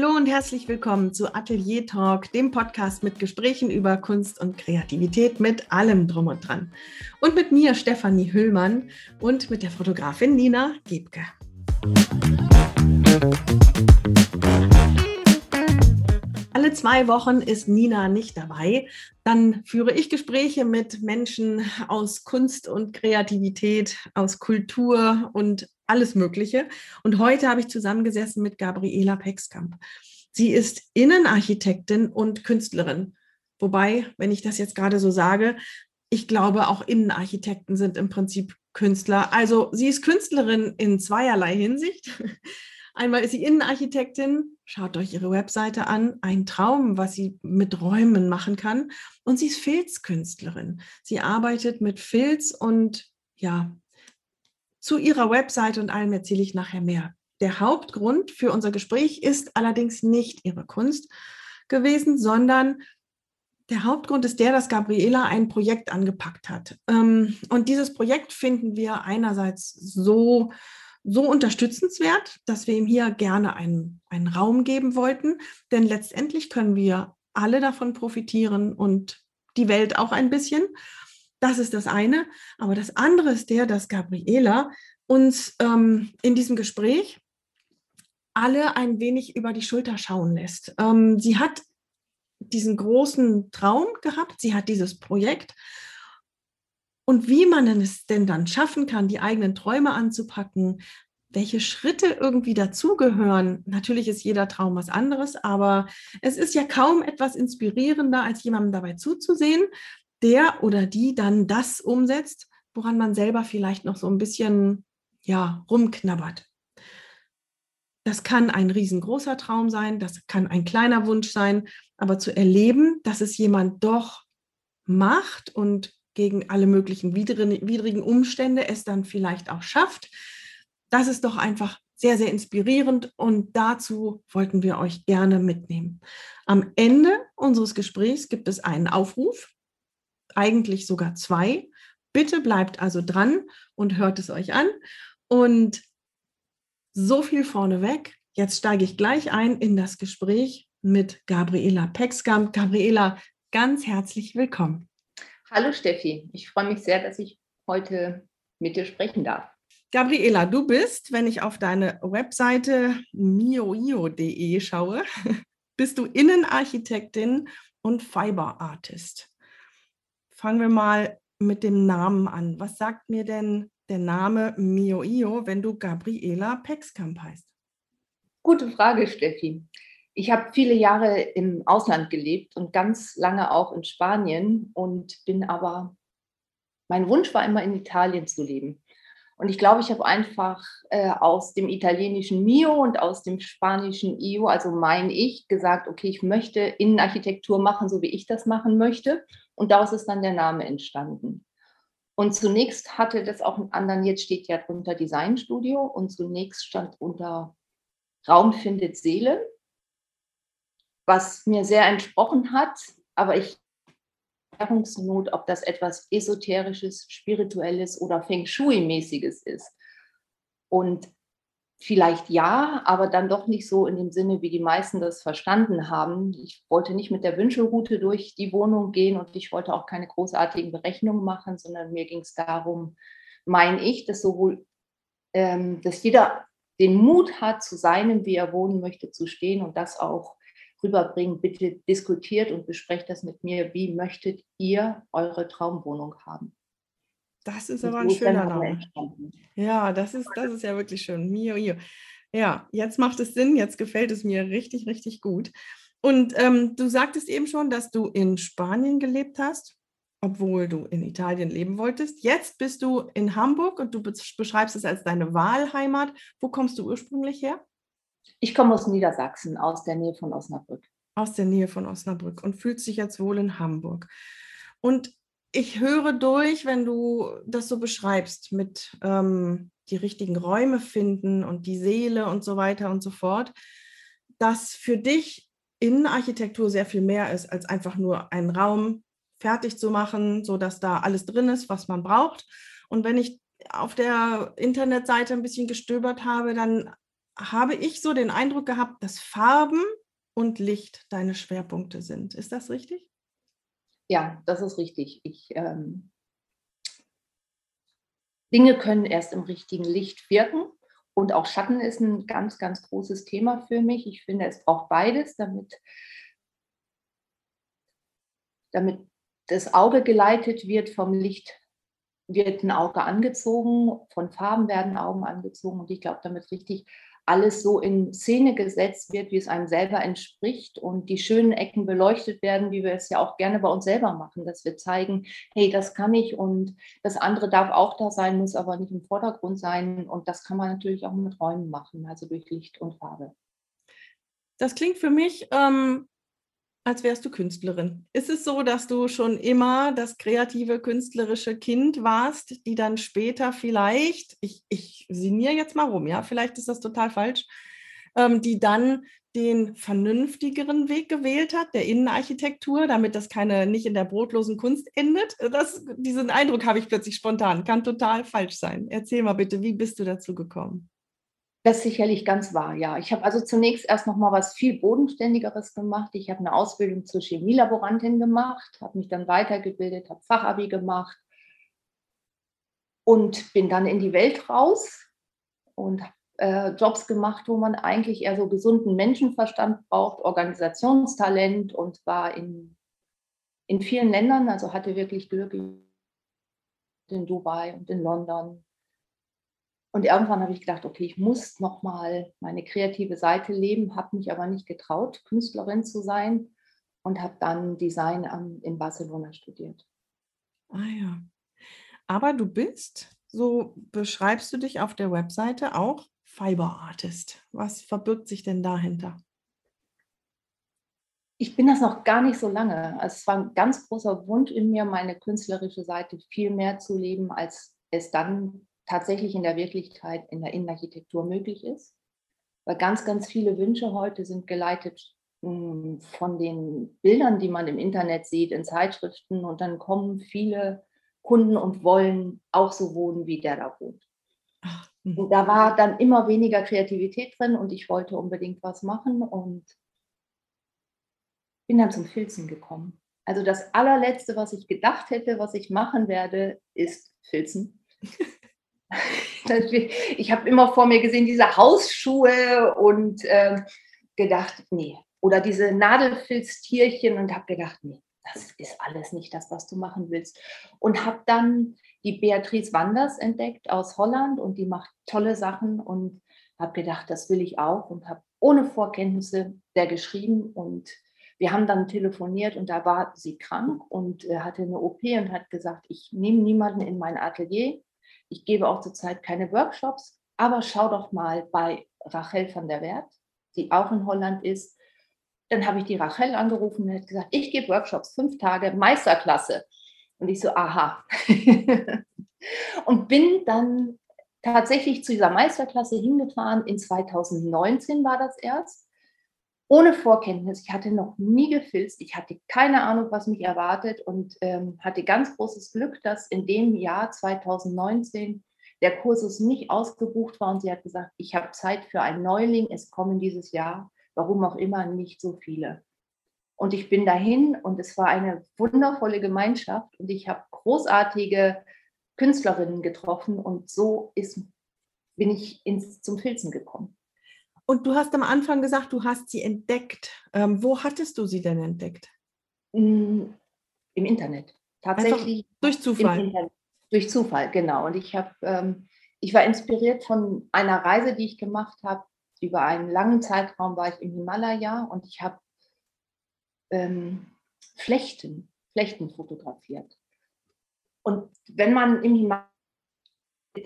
Hallo und herzlich willkommen zu Atelier Talk, dem Podcast mit Gesprächen über Kunst und Kreativität mit allem drum und dran. Und mit mir Stefanie Hüllmann und mit der Fotografin Nina Gebke. Alle zwei Wochen ist Nina nicht dabei. Dann führe ich Gespräche mit Menschen aus Kunst und Kreativität, aus Kultur und alles Mögliche. Und heute habe ich zusammengesessen mit Gabriela Pexkamp. Sie ist Innenarchitektin und Künstlerin. Wobei, wenn ich das jetzt gerade so sage, ich glaube, auch Innenarchitekten sind im Prinzip Künstler. Also sie ist Künstlerin in zweierlei Hinsicht. Einmal ist sie Innenarchitektin, schaut euch ihre Webseite an, ein Traum, was sie mit Räumen machen kann. Und sie ist Filzkünstlerin. Sie arbeitet mit Filz und ja, zu ihrer Webseite und allem erzähle ich nachher mehr. Der Hauptgrund für unser Gespräch ist allerdings nicht ihre Kunst gewesen, sondern der Hauptgrund ist der, dass Gabriela ein Projekt angepackt hat. Ähm, und dieses Projekt finden wir einerseits so, so unterstützenswert, dass wir ihm hier gerne einen, einen Raum geben wollten. Denn letztendlich können wir alle davon profitieren und die Welt auch ein bisschen. Das ist das eine. Aber das andere ist der, dass Gabriela uns ähm, in diesem Gespräch alle ein wenig über die Schulter schauen lässt. Ähm, sie hat diesen großen Traum gehabt, sie hat dieses Projekt. Und wie man es denn dann schaffen kann, die eigenen Träume anzupacken, welche Schritte irgendwie dazugehören. Natürlich ist jeder Traum was anderes, aber es ist ja kaum etwas inspirierender, als jemandem dabei zuzusehen, der oder die dann das umsetzt, woran man selber vielleicht noch so ein bisschen ja, rumknabbert. Das kann ein riesengroßer Traum sein, das kann ein kleiner Wunsch sein, aber zu erleben, dass es jemand doch macht und gegen alle möglichen widrigen Umstände es dann vielleicht auch schafft, das ist doch einfach sehr, sehr inspirierend und dazu wollten wir euch gerne mitnehmen. Am Ende unseres Gesprächs gibt es einen Aufruf, eigentlich sogar zwei. Bitte bleibt also dran und hört es euch an. Und so viel vorneweg. Jetzt steige ich gleich ein in das Gespräch mit Gabriela Pexkamp. Gabriela, ganz herzlich willkommen. Hallo Steffi, ich freue mich sehr, dass ich heute mit dir sprechen darf. Gabriela, du bist, wenn ich auf deine Webseite mioio.de schaue, bist du Innenarchitektin und Fiber Artist fangen wir mal mit dem Namen an. Was sagt mir denn der Name Mio Io, wenn du Gabriela Pexkamp heißt? Gute Frage, Steffi. Ich habe viele Jahre im Ausland gelebt und ganz lange auch in Spanien und bin aber, mein Wunsch war immer in Italien zu leben. Und ich glaube, ich habe einfach äh, aus dem italienischen Mio und aus dem spanischen Io, also mein Ich, gesagt, okay, ich möchte Innenarchitektur machen, so wie ich das machen möchte. Und daraus ist dann der Name entstanden. Und zunächst hatte das auch einen anderen, jetzt steht ja drunter Designstudio und zunächst stand unter Raum findet Seele, was mir sehr entsprochen hat, aber ich Erklärungsnot, ob das etwas Esoterisches, Spirituelles oder Feng Shui-mäßiges ist. Und Vielleicht ja, aber dann doch nicht so in dem Sinne, wie die meisten das verstanden haben. Ich wollte nicht mit der Wünschelroute durch die Wohnung gehen und ich wollte auch keine großartigen Berechnungen machen, sondern mir ging es darum, meine ich, dass sowohl, ähm, dass jeder den Mut hat, zu seinem, wie er wohnen möchte, zu stehen und das auch rüberbringen. Bitte diskutiert und besprecht das mit mir. Wie möchtet ihr eure Traumwohnung haben? Das ist aber ein schöner Name. Ja, das ist, das ist ja wirklich schön. Mio, Mio. Ja, jetzt macht es Sinn, jetzt gefällt es mir richtig, richtig gut. Und ähm, du sagtest eben schon, dass du in Spanien gelebt hast, obwohl du in Italien leben wolltest. Jetzt bist du in Hamburg und du beschreibst es als deine Wahlheimat. Wo kommst du ursprünglich her? Ich komme aus Niedersachsen, aus der Nähe von Osnabrück. Aus der Nähe von Osnabrück und fühlst dich jetzt wohl in Hamburg. Und ich höre durch, wenn du das so beschreibst, mit ähm, die richtigen Räume finden und die Seele und so weiter und so fort, dass für dich Innenarchitektur sehr viel mehr ist, als einfach nur einen Raum fertig zu machen, sodass da alles drin ist, was man braucht. Und wenn ich auf der Internetseite ein bisschen gestöbert habe, dann habe ich so den Eindruck gehabt, dass Farben und Licht deine Schwerpunkte sind. Ist das richtig? Ja, das ist richtig. Ich, ähm, Dinge können erst im richtigen Licht wirken. Und auch Schatten ist ein ganz, ganz großes Thema für mich. Ich finde, es braucht beides, damit, damit das Auge geleitet wird vom Licht wird ein Auge angezogen, von Farben werden Augen angezogen und ich glaube, damit richtig alles so in Szene gesetzt wird, wie es einem selber entspricht und die schönen Ecken beleuchtet werden, wie wir es ja auch gerne bei uns selber machen, dass wir zeigen, hey, das kann ich und das andere darf auch da sein, muss aber nicht im Vordergrund sein und das kann man natürlich auch mit Räumen machen, also durch Licht und Farbe. Das klingt für mich ähm, als wärst du Künstlerin. Ist es so, dass du schon immer das kreative, künstlerische Kind warst, die dann später vielleicht, ich, ich sinniere jetzt mal rum, ja, vielleicht ist das total falsch, ähm, die dann den vernünftigeren Weg gewählt hat, der Innenarchitektur, damit das keine nicht in der brotlosen Kunst endet. Das, diesen Eindruck habe ich plötzlich spontan. Kann total falsch sein. Erzähl mal bitte, wie bist du dazu gekommen? Das ist sicherlich ganz wahr, ja. Ich habe also zunächst erst noch mal was viel Bodenständigeres gemacht. Ich habe eine Ausbildung zur Chemielaborantin gemacht, habe mich dann weitergebildet, habe Fachabi gemacht und bin dann in die Welt raus und habe äh, Jobs gemacht, wo man eigentlich eher so gesunden Menschenverstand braucht, Organisationstalent und war in, in vielen Ländern, also hatte wirklich Glück in Dubai und in London und irgendwann habe ich gedacht, okay, ich muss nochmal meine kreative Seite leben, habe mich aber nicht getraut, Künstlerin zu sein und habe dann Design am, in Barcelona studiert. Ah ja. Aber du bist, so beschreibst du dich auf der Webseite auch Fiber Artist. Was verbirgt sich denn dahinter? Ich bin das noch gar nicht so lange. Also es war ein ganz großer Wunsch in mir, meine künstlerische Seite viel mehr zu leben, als es dann tatsächlich in der Wirklichkeit in der Innenarchitektur möglich ist. Weil ganz, ganz viele Wünsche heute sind geleitet hm, von den Bildern, die man im Internet sieht, in Zeitschriften. Und dann kommen viele Kunden und wollen auch so wohnen, wie der da wohnt. Hm. Und da war dann immer weniger Kreativität drin und ich wollte unbedingt was machen und bin dann zum Filzen gekommen. Also das allerletzte, was ich gedacht hätte, was ich machen werde, ist Filzen. ich habe immer vor mir gesehen, diese Hausschuhe und äh, gedacht, nee. Oder diese Nadelfilztierchen und habe gedacht, nee, das ist alles nicht das, was du machen willst. Und habe dann die Beatrice Wanders entdeckt aus Holland und die macht tolle Sachen und habe gedacht, das will ich auch und habe ohne Vorkenntnisse der geschrieben und wir haben dann telefoniert und da war sie krank und äh, hatte eine OP und hat gesagt, ich nehme niemanden in mein Atelier, ich gebe auch zurzeit keine Workshops, aber schau doch mal bei Rachel van der Wert, die auch in Holland ist. Dann habe ich die Rachel angerufen und hat gesagt, ich gebe Workshops, fünf Tage, Meisterklasse. Und ich so, aha. und bin dann tatsächlich zu dieser Meisterklasse hingefahren. In 2019 war das erst ohne Vorkenntnis. Ich hatte noch nie gefilzt. Ich hatte keine Ahnung, was mich erwartet und ähm, hatte ganz großes Glück, dass in dem Jahr 2019 der Kursus nicht ausgebucht war und sie hat gesagt, ich habe Zeit für einen Neuling. Es kommen dieses Jahr, warum auch immer, nicht so viele. Und ich bin dahin und es war eine wundervolle Gemeinschaft und ich habe großartige Künstlerinnen getroffen und so ist, bin ich ins, zum Filzen gekommen. Und du hast am Anfang gesagt, du hast sie entdeckt. Ähm, wo hattest du sie denn entdeckt? Im Internet. Tatsächlich. Einfach durch Zufall. Durch Zufall, genau. Und ich habe, ähm, ich war inspiriert von einer Reise, die ich gemacht habe. Über einen langen Zeitraum war ich im Himalaya und ich habe ähm, Flechten, Flechten fotografiert. Und wenn man im Himalaya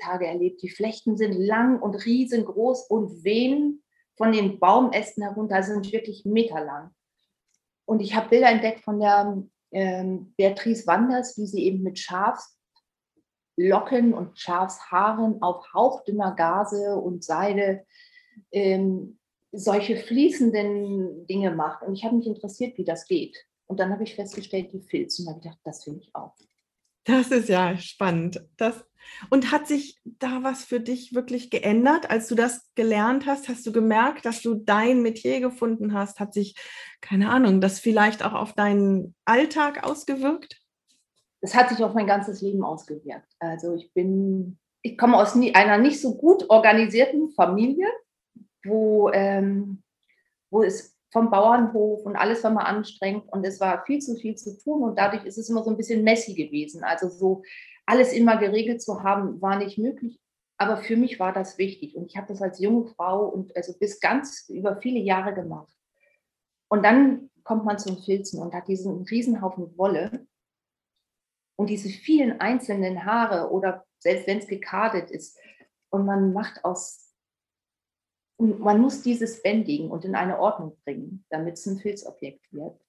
Tage erlebt, die Flechten sind lang und riesengroß und wehen von den Baumästen herunter, sind wirklich meterlang. Und ich habe Bilder entdeckt von der ähm, Beatrice Wanders, wie sie eben mit Schafslocken und Schafshaaren auf hauchdünner Gase und Seide ähm, solche fließenden Dinge macht. Und ich habe mich interessiert, wie das geht. Und dann habe ich festgestellt, die Filzen. Und habe gedacht, das finde ich auch. Das ist ja spannend. Das, Und hat sich da was für dich wirklich geändert, als du das gelernt hast? Hast du gemerkt, dass du dein Metier gefunden hast? Hat sich, keine Ahnung, das vielleicht auch auf deinen Alltag ausgewirkt? Das hat sich auf mein ganzes Leben ausgewirkt. Also ich bin, ich komme aus einer nicht so gut organisierten Familie, wo, ähm, wo es vom Bauernhof und alles war mal anstrengend und es war viel zu viel zu tun und dadurch ist es immer so ein bisschen messy gewesen. Also so alles immer geregelt zu haben, war nicht möglich. Aber für mich war das wichtig und ich habe das als junge Frau und also bis ganz über viele Jahre gemacht. Und dann kommt man zum Filzen und hat diesen Riesenhaufen Wolle und diese vielen einzelnen Haare oder selbst wenn es gekartet ist und man macht aus man muss dieses bändigen und in eine Ordnung bringen, damit es ein Filzobjekt wird.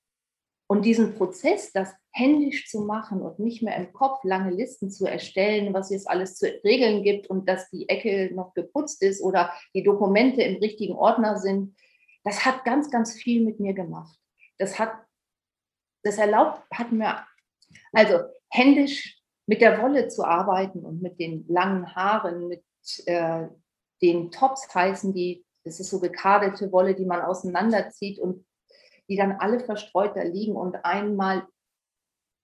Und diesen Prozess, das händisch zu machen und nicht mehr im Kopf lange Listen zu erstellen, was es alles zu regeln gibt und dass die Ecke noch geputzt ist oder die Dokumente im richtigen Ordner sind, das hat ganz, ganz viel mit mir gemacht. Das hat, das erlaubt, hat mir, also händisch mit der Wolle zu arbeiten und mit den langen Haaren, mit äh, den Tops heißen die, das ist so gekadete Wolle, die man auseinanderzieht und die dann alle verstreut da liegen und einmal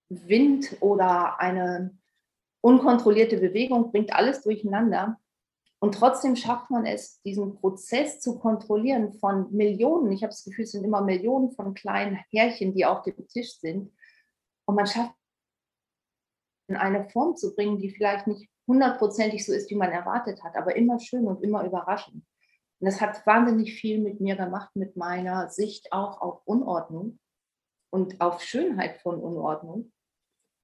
Wind oder eine unkontrollierte Bewegung bringt alles durcheinander. Und trotzdem schafft man es, diesen Prozess zu kontrollieren von Millionen. Ich habe das Gefühl, es sind immer Millionen von kleinen Härchen, die auf dem Tisch sind. Und man schafft in eine Form zu bringen, die vielleicht nicht hundertprozentig so ist, wie man erwartet hat, aber immer schön und immer überraschend. Und das hat wahnsinnig viel mit mir gemacht, mit meiner Sicht auch auf Unordnung und auf Schönheit von Unordnung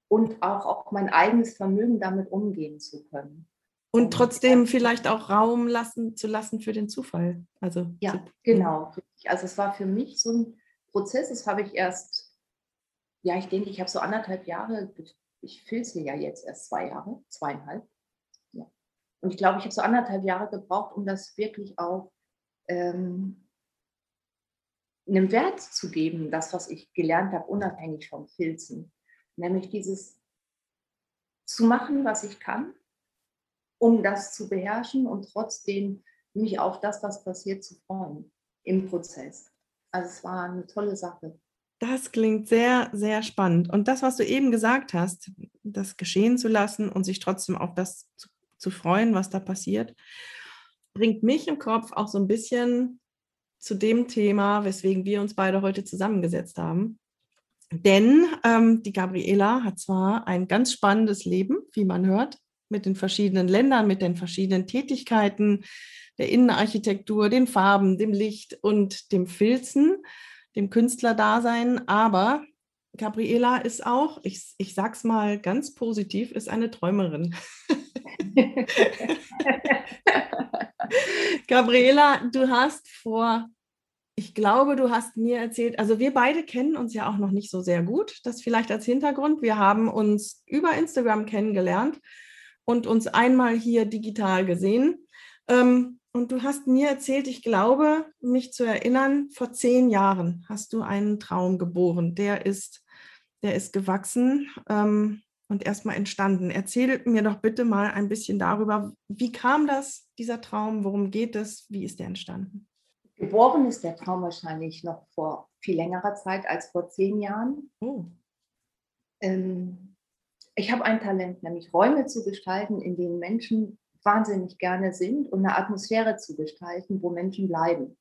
und auch auf mein eigenes Vermögen damit umgehen zu können. Und trotzdem vielleicht auch Raum lassen zu lassen für den Zufall. Also ja, genau. Also es war für mich so ein Prozess. Das habe ich erst, ja, ich denke, ich habe so anderthalb Jahre. Ich filze ja jetzt erst zwei Jahre, zweieinhalb. Und ich glaube, ich habe so anderthalb Jahre gebraucht, um das wirklich auch ähm, einen Wert zu geben, das, was ich gelernt habe, unabhängig vom Filzen. Nämlich dieses zu machen, was ich kann, um das zu beherrschen und trotzdem mich auf das, was passiert, zu freuen im Prozess. Also es war eine tolle Sache. Das klingt sehr, sehr spannend. Und das, was du eben gesagt hast, das geschehen zu lassen und sich trotzdem auf das zu zu freuen, was da passiert, bringt mich im Kopf auch so ein bisschen zu dem Thema, weswegen wir uns beide heute zusammengesetzt haben. Denn ähm, die Gabriela hat zwar ein ganz spannendes Leben, wie man hört, mit den verschiedenen Ländern, mit den verschiedenen Tätigkeiten, der Innenarchitektur, den Farben, dem Licht und dem Filzen, dem Künstlerdasein. Aber Gabriela ist auch, ich, ich sag's mal ganz positiv, ist eine Träumerin. Gabriela, du hast vor, ich glaube, du hast mir erzählt, also wir beide kennen uns ja auch noch nicht so sehr gut. Das vielleicht als Hintergrund. Wir haben uns über Instagram kennengelernt und uns einmal hier digital gesehen. Ähm, und du hast mir erzählt, ich glaube, mich zu erinnern, vor zehn Jahren hast du einen Traum geboren. Der ist, der ist gewachsen. Und erstmal entstanden. Erzähl mir doch bitte mal ein bisschen darüber, wie kam das, dieser Traum, worum geht es, wie ist der entstanden? Geboren ist der Traum wahrscheinlich noch vor viel längerer Zeit als vor zehn Jahren. Oh. Ähm, ich habe ein Talent, nämlich Räume zu gestalten, in denen Menschen wahnsinnig gerne sind und eine Atmosphäre zu gestalten, wo Menschen bleiben.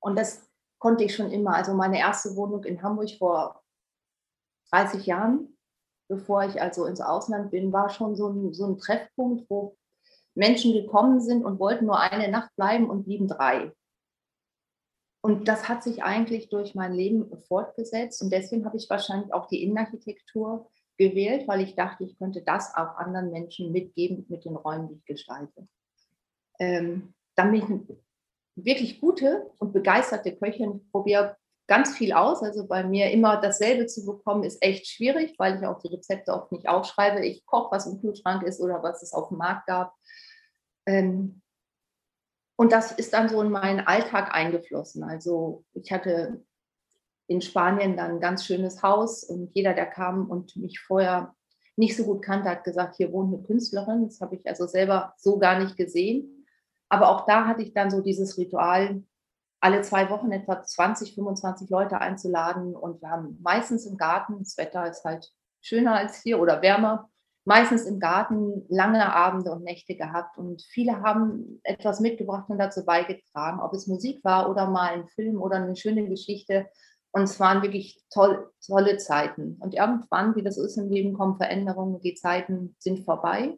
Und das konnte ich schon immer. Also meine erste Wohnung in Hamburg vor 30 Jahren bevor ich also ins Ausland bin, war schon so ein, so ein Treffpunkt, wo Menschen gekommen sind und wollten nur eine Nacht bleiben und blieben drei. Und das hat sich eigentlich durch mein Leben fortgesetzt und deswegen habe ich wahrscheinlich auch die Innenarchitektur gewählt, weil ich dachte, ich könnte das auch anderen Menschen mitgeben mit den Räumen, die ich gestalte. Ähm, bin ich eine wirklich gute und begeisterte Köchin. Probiere ganz viel aus. Also bei mir immer dasselbe zu bekommen, ist echt schwierig, weil ich auch die Rezepte oft nicht aufschreibe. Ich koche, was im Kühlschrank ist oder was es auf dem Markt gab. Ähm, und das ist dann so in meinen Alltag eingeflossen. Also ich hatte in Spanien dann ein ganz schönes Haus und jeder, der kam und mich vorher nicht so gut kannte, hat gesagt, hier wohnt eine Künstlerin. Das habe ich also selber so gar nicht gesehen. Aber auch da hatte ich dann so dieses Ritual, alle zwei Wochen etwa 20, 25 Leute einzuladen. Und wir haben meistens im Garten, das Wetter ist halt schöner als hier oder wärmer, meistens im Garten lange Abende und Nächte gehabt. Und viele haben etwas mitgebracht und dazu beigetragen, ob es Musik war oder mal ein Film oder eine schöne Geschichte. Und es waren wirklich toll, tolle Zeiten. Und irgendwann, wie das ist im Leben, kommen Veränderungen, die Zeiten sind vorbei.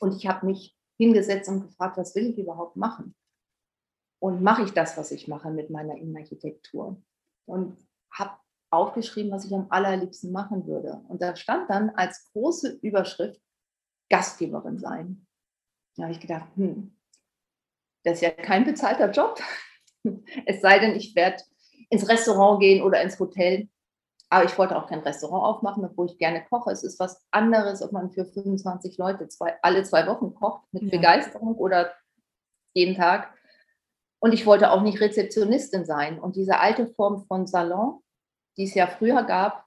Und ich habe mich hingesetzt und gefragt, was will ich überhaupt machen? Und mache ich das, was ich mache mit meiner Innenarchitektur? Und habe aufgeschrieben, was ich am allerliebsten machen würde. Und da stand dann als große Überschrift Gastgeberin sein. Da habe ich gedacht, hm, das ist ja kein bezahlter Job. Es sei denn, ich werde ins Restaurant gehen oder ins Hotel. Aber ich wollte auch kein Restaurant aufmachen, obwohl ich gerne koche. Es ist was anderes, ob man für 25 Leute zwei, alle zwei Wochen kocht mit ja. Begeisterung oder jeden Tag. Und ich wollte auch nicht Rezeptionistin sein. Und diese alte Form von Salon, die es ja früher gab,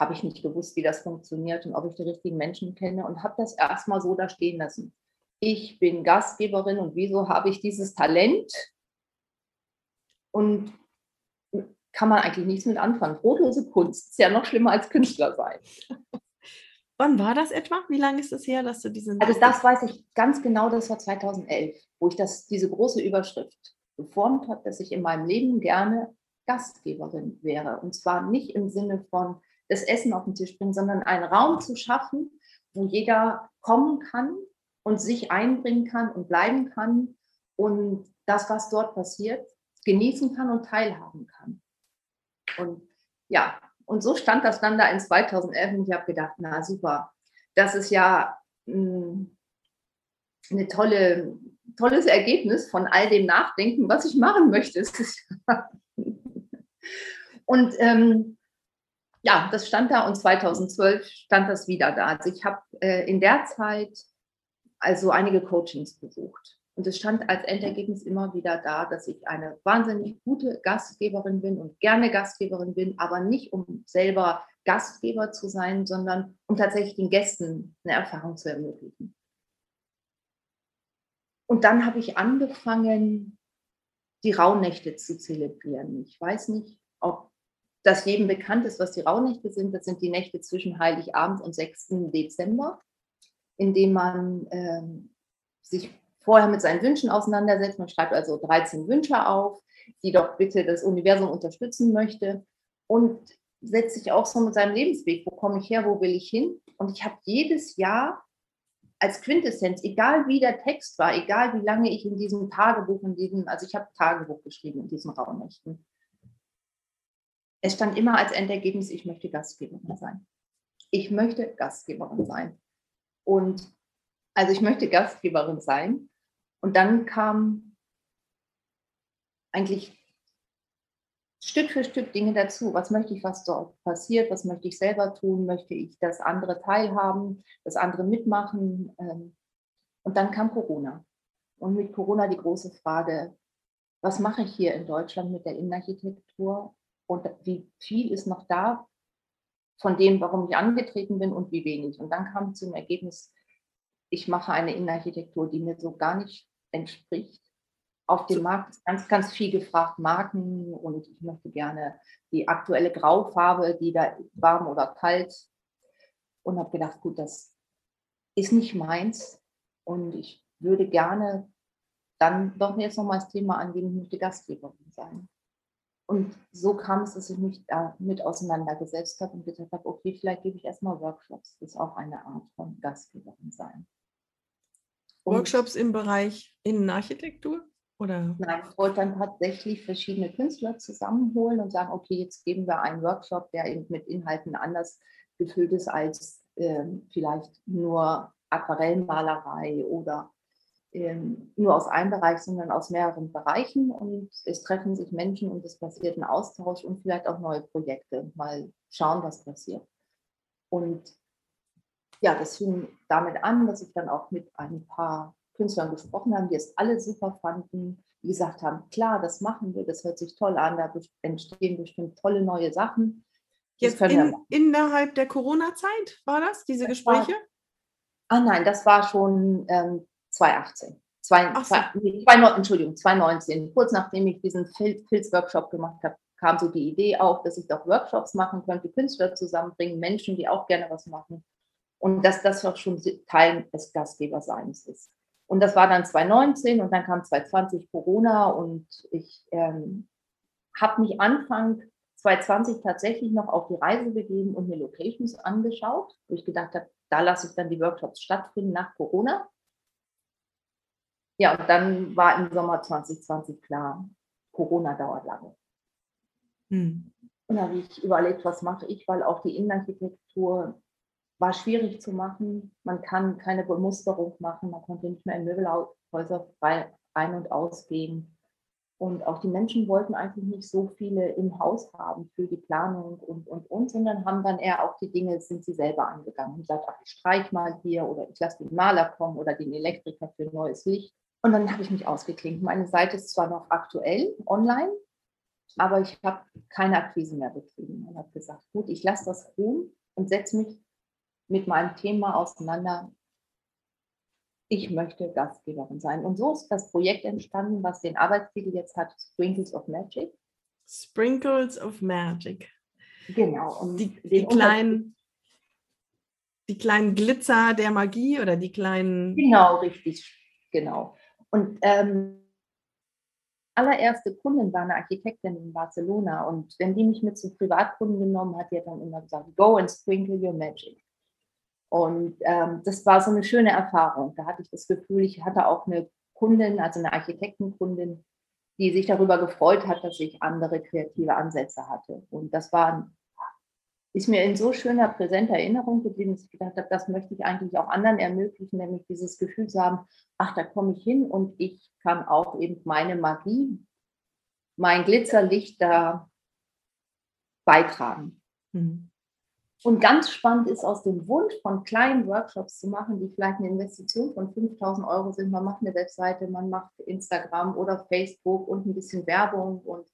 habe ich nicht gewusst, wie das funktioniert und ob ich die richtigen Menschen kenne und habe das erstmal so da stehen lassen. Ich bin Gastgeberin und wieso habe ich dieses Talent? Und kann man eigentlich nichts mit anfangen. Brotlose Kunst ist ja noch schlimmer als Künstler sein. Wann war das etwa? Wie lange ist es her, dass du diesen. Also, das weiß ich ganz genau, das war 2011, wo ich das, diese große Überschrift geformt habe, dass ich in meinem Leben gerne Gastgeberin wäre. Und zwar nicht im Sinne von das Essen auf den Tisch bringen, sondern einen Raum zu schaffen, wo jeder kommen kann und sich einbringen kann und bleiben kann und das, was dort passiert, genießen kann und teilhaben kann. Und ja, und so stand das dann da in 2011 und ich habe gedacht, na super, das ist ja mh, hm, eine tolle, tolles Ergebnis von all dem Nachdenken, was ich machen möchte. und ähm, ja, das stand da und 2012 stand das wieder da. Also ich habe äh, in der Zeit also einige Coachings besucht und es stand als Endergebnis immer wieder da, dass ich eine wahnsinnig gute Gastgeberin bin und gerne Gastgeberin bin, aber nicht um selber Gastgeber zu sein, sondern um tatsächlich den Gästen eine Erfahrung zu ermöglichen. Und dann habe ich angefangen, die Rauhnächte zu zelebrieren. Ich weiß nicht, ob das jedem bekannt ist, was die Rauhnächte sind. Das sind die Nächte zwischen Heiligabend und 6. Dezember, in dem man ähm, sich vorher mit seinen Wünschen auseinandersetzt. Man schreibt also 13 Wünsche auf, die doch bitte das Universum unterstützen möchte und setzt sich auch so mit seinem Lebensweg, wo komme ich her, wo will ich hin? Und ich habe jedes Jahr als Quintessenz, egal wie der Text war, egal wie lange ich in diesem Tagebuch, in diesem, also ich habe Tagebuch geschrieben in diesen Rauhnächten. Es stand immer als Endergebnis, ich möchte Gastgeberin sein. Ich möchte Gastgeberin sein. Und also ich möchte Gastgeberin sein. Und dann kam eigentlich Stück für Stück Dinge dazu. Was möchte ich, was dort passiert? Was möchte ich selber tun? Möchte ich, dass andere teilhaben, dass andere mitmachen? Ähm, und dann kam Corona. Und mit Corona die große Frage, was mache ich hier in Deutschland mit der Innenarchitektur? Und wie viel ist noch da von dem, warum ich angetreten bin und wie wenig? Und dann kam zum Ergebnis, ich mache eine Innenarchitektur, die mir so gar nicht entspricht. Auf dem Markt ist ganz, ganz viel gefragt, Marken und ich möchte gerne die aktuelle Graufarbe, die da warm oder kalt. Und habe gedacht, gut, das ist nicht meins und ich würde gerne dann doch jetzt nochmal das Thema angehen, ich möchte Gastgeberin sein. Und so kam es, dass ich mich damit auseinandergesetzt habe und gesagt habe, okay, vielleicht gebe ich erstmal Workshops. Das ist auch eine Art von Gastgeberin sein. Workshops im Bereich Innenarchitektur? Oder? Nein, ich wollte dann tatsächlich verschiedene Künstler zusammenholen und sagen, okay, jetzt geben wir einen Workshop, der eben mit Inhalten anders gefüllt ist als äh, vielleicht nur Aquarellmalerei oder ähm, nur aus einem Bereich, sondern aus mehreren Bereichen. Und es treffen sich Menschen und es passiert ein Austausch und vielleicht auch neue Projekte. Mal schauen, was passiert. Und ja, das fing damit an, dass ich dann auch mit ein paar Künstlern gesprochen habe, die es alle super fanden, die gesagt haben, klar, das machen wir, das hört sich toll an, da entstehen bestimmt tolle neue Sachen. Jetzt in, innerhalb der Corona-Zeit war das, diese das Gespräche? War, ah nein, das war schon ähm, 2018. Zwei, so. zwei, zwei, Entschuldigung, 2019. Kurz nachdem ich diesen Filz-Workshop gemacht habe, kam so die Idee auf, dass ich doch Workshops machen könnte, Künstler zusammenbringen, Menschen, die auch gerne was machen. Und dass das auch schon Teil des Gastgeberseins ist. Und das war dann 2019 und dann kam 2020 Corona und ich ähm, habe mich Anfang 2020 tatsächlich noch auf die Reise begeben und mir Locations angeschaut, wo ich gedacht habe, da lasse ich dann die Workshops stattfinden nach Corona. Ja, und dann war im Sommer 2020 klar, Corona dauert lange. Hm. Und da habe ich überlegt, was mache ich, weil auch die Innenarchitektur war schwierig zu machen. Man kann keine Bemusterung machen, man konnte nicht mehr in Möbelhäuser frei ein- und ausgehen. Und auch die Menschen wollten eigentlich nicht so viele im Haus haben für die Planung und, und, und, sondern haben dann eher auch die Dinge, sind sie selber angegangen und gesagt, ach, ich streich mal hier oder ich lasse den Maler kommen oder den Elektriker für neues Licht. Und dann habe ich mich ausgeklinkt. Meine Seite ist zwar noch aktuell online, aber ich habe keine Akquise mehr betrieben und habe gesagt, gut, ich lasse das ruhen und setze mich mit meinem Thema auseinander. Ich möchte Gastgeberin sein. Und so ist das Projekt entstanden, was den Arbeitstitel jetzt hat, Sprinkles of Magic. Sprinkles of Magic. Genau. Und die, die kleinen, die kleinen Glitzer der Magie oder die kleinen. Genau, richtig. Genau. Und ähm, allererste Kundin war eine Architektin in Barcelona und wenn die mich mit zum Privatkunden genommen hat, die hat dann immer gesagt, go and sprinkle your magic. Und ähm, das war so eine schöne Erfahrung. Da hatte ich das Gefühl, ich hatte auch eine Kundin, also eine Architektenkundin, die sich darüber gefreut hat, dass ich andere kreative Ansätze hatte. Und das war, ist mir in so schöner, präsenter Erinnerung geblieben, dass ich gedacht habe, das möchte ich eigentlich auch anderen ermöglichen, nämlich dieses Gefühl zu haben, ach, da komme ich hin und ich kann auch eben meine Magie, mein Glitzerlicht da beitragen. Mhm. Und ganz spannend ist aus dem Wunsch von kleinen Workshops zu machen, die vielleicht eine Investition von 5000 Euro sind. Man macht eine Webseite, man macht Instagram oder Facebook und ein bisschen Werbung und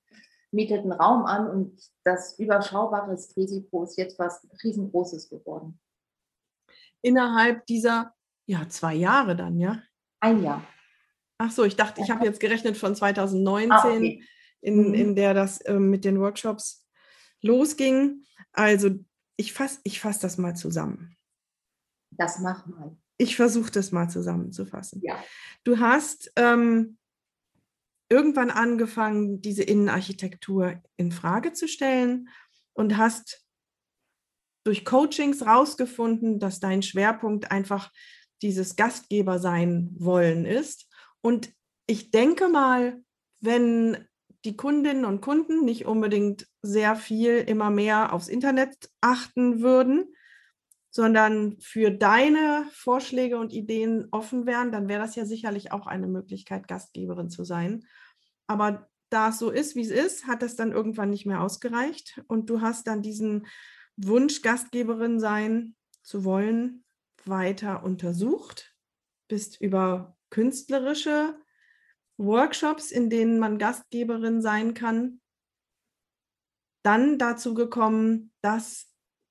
mietet einen Raum an. Und das überschaubare Risiko ist jetzt was riesengroßes geworden. Innerhalb dieser ja, zwei Jahre dann, ja? Ein Jahr. Ach so, ich dachte, ich habe jetzt gerechnet von 2019, ah, okay. in, mhm. in der das äh, mit den Workshops losging. Also ich fasse ich fass das mal zusammen. Das mach mal. Ich versuche das mal zusammenzufassen. Ja. Du hast ähm, irgendwann angefangen, diese Innenarchitektur in Frage zu stellen und hast durch Coachings rausgefunden, dass dein Schwerpunkt einfach dieses Gastgeber sein wollen ist. Und ich denke mal, wenn die Kundinnen und Kunden nicht unbedingt sehr viel immer mehr aufs Internet achten würden, sondern für deine Vorschläge und Ideen offen wären, dann wäre das ja sicherlich auch eine Möglichkeit, Gastgeberin zu sein. Aber da es so ist, wie es ist, hat das dann irgendwann nicht mehr ausgereicht und du hast dann diesen Wunsch, Gastgeberin sein zu wollen, weiter untersucht, bist über künstlerische Workshops, in denen man Gastgeberin sein kann, dann dazu gekommen, das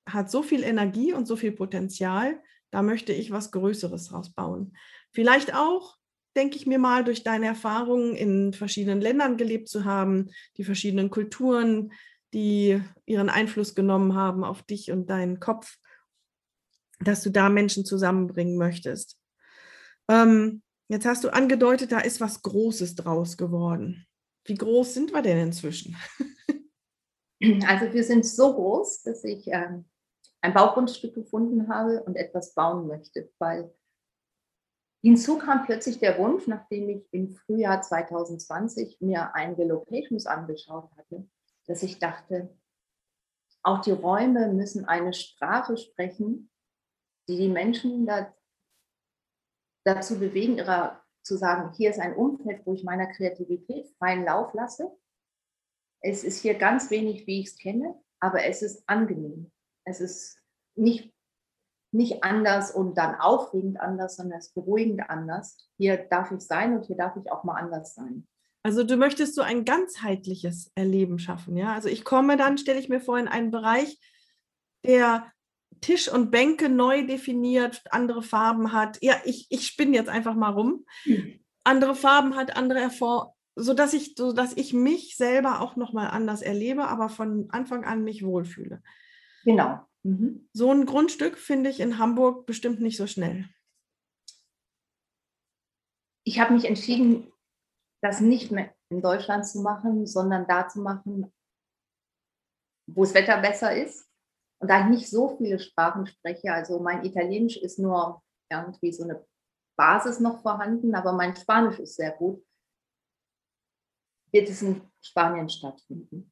hat so viel Energie und so viel Potenzial, da möchte ich was Größeres rausbauen. Vielleicht auch, denke ich mir mal, durch deine Erfahrungen in verschiedenen Ländern gelebt zu haben, die verschiedenen Kulturen, die ihren Einfluss genommen haben auf dich und deinen Kopf, dass du da Menschen zusammenbringen möchtest. Ähm, Jetzt hast du angedeutet, da ist was Großes draus geworden. Wie groß sind wir denn inzwischen? Also wir sind so groß, dass ich ähm, ein Baugrundstück gefunden habe und etwas bauen möchte, weil hinzu kam plötzlich der Wunsch, nachdem ich im Frühjahr 2020 mir einige Locations angeschaut hatte, dass ich dachte, auch die Räume müssen eine Sprache sprechen, die die Menschen da dazu bewegen, ihrer, zu sagen, hier ist ein Umfeld, wo ich meiner Kreativität freien Lauf lasse. Es ist hier ganz wenig, wie ich es kenne, aber es ist angenehm. Es ist nicht, nicht anders und dann aufregend anders, sondern es ist beruhigend anders. Hier darf ich sein und hier darf ich auch mal anders sein. Also du möchtest so ein ganzheitliches Erleben schaffen, ja? Also ich komme dann, stelle ich mir vor, in einen Bereich, der Tisch und Bänke neu definiert, andere Farben hat. Ja, ich, ich spinne jetzt einfach mal rum. Mhm. Andere Farben hat, andere hervor, sodass ich, sodass ich mich selber auch nochmal anders erlebe, aber von Anfang an mich wohlfühle. Genau. Mhm. So ein Grundstück finde ich in Hamburg bestimmt nicht so schnell. Ich habe mich entschieden, das nicht mehr in Deutschland zu machen, sondern da zu machen, wo das Wetter besser ist. Und da ich nicht so viele Sprachen spreche, also mein Italienisch ist nur irgendwie so eine Basis noch vorhanden, aber mein Spanisch ist sehr gut, wird es in Spanien stattfinden.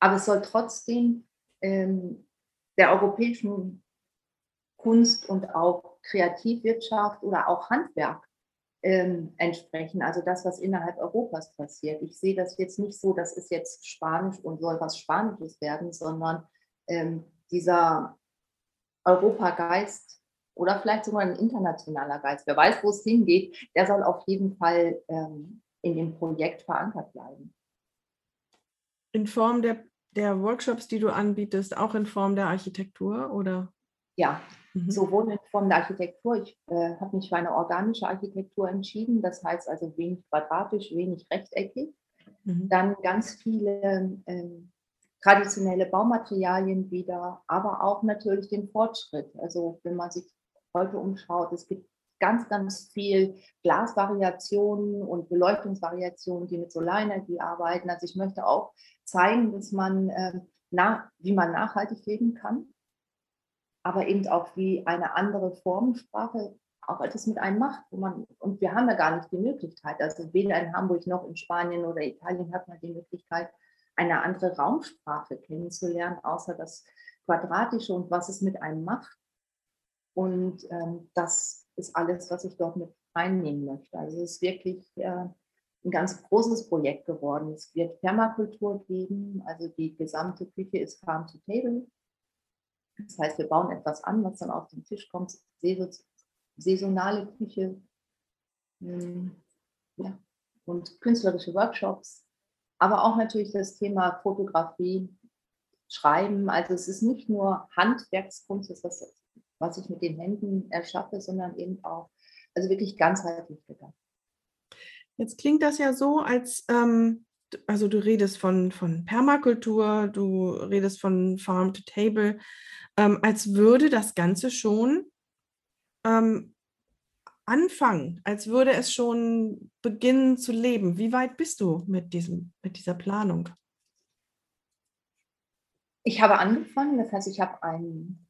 Aber es soll trotzdem ähm, der europäischen Kunst und auch Kreativwirtschaft oder auch Handwerk ähm, entsprechen, also das, was innerhalb Europas passiert. Ich sehe das jetzt nicht so, das ist jetzt Spanisch und soll was Spanisches werden, sondern ähm, dieser Europageist oder vielleicht sogar ein internationaler Geist, wer weiß, wo es hingeht, der soll auf jeden Fall ähm, in dem Projekt verankert bleiben. In Form der, der Workshops, die du anbietest, auch in Form der Architektur oder? Ja, mhm. sowohl in Form der Architektur. Ich äh, habe mich für eine organische Architektur entschieden, das heißt also wenig quadratisch, wenig rechteckig. Mhm. Dann ganz viele ähm, traditionelle Baumaterialien wieder, aber auch natürlich den Fortschritt. Also wenn man sich heute umschaut, es gibt ganz, ganz viel Glasvariationen und Beleuchtungsvariationen, die mit Solarenergie arbeiten. Also ich möchte auch zeigen, dass man, äh, na, wie man nachhaltig leben kann, aber eben auch wie eine andere Formensprache auch etwas mit einem macht. Wo man, und wir haben ja gar nicht die Möglichkeit, also weder in Hamburg noch in Spanien oder Italien hat man die Möglichkeit, eine andere Raumsprache kennenzulernen, außer das Quadratische und was es mit einem macht. Und ähm, das ist alles, was ich dort mit reinnehmen möchte. Also es ist wirklich äh, ein ganz großes Projekt geworden. Es wird Permakultur geben, also die gesamte Küche ist Farm to Table. Das heißt, wir bauen etwas an, was dann auf den Tisch kommt. Saisonale Küche hm, ja, und künstlerische Workshops aber auch natürlich das Thema Fotografie, Schreiben. Also es ist nicht nur Handwerkskunst, das was, ich mit den Händen erschaffe, sondern eben auch, also wirklich ganzheitlich gedacht. Jetzt klingt das ja so, als, ähm, also du redest von, von Permakultur, du redest von Farm to Table, ähm, als würde das Ganze schon ähm, anfangen, als würde es schon beginnen zu leben. Wie weit bist du mit, diesem, mit dieser Planung? Ich habe angefangen, das heißt, ich habe einen.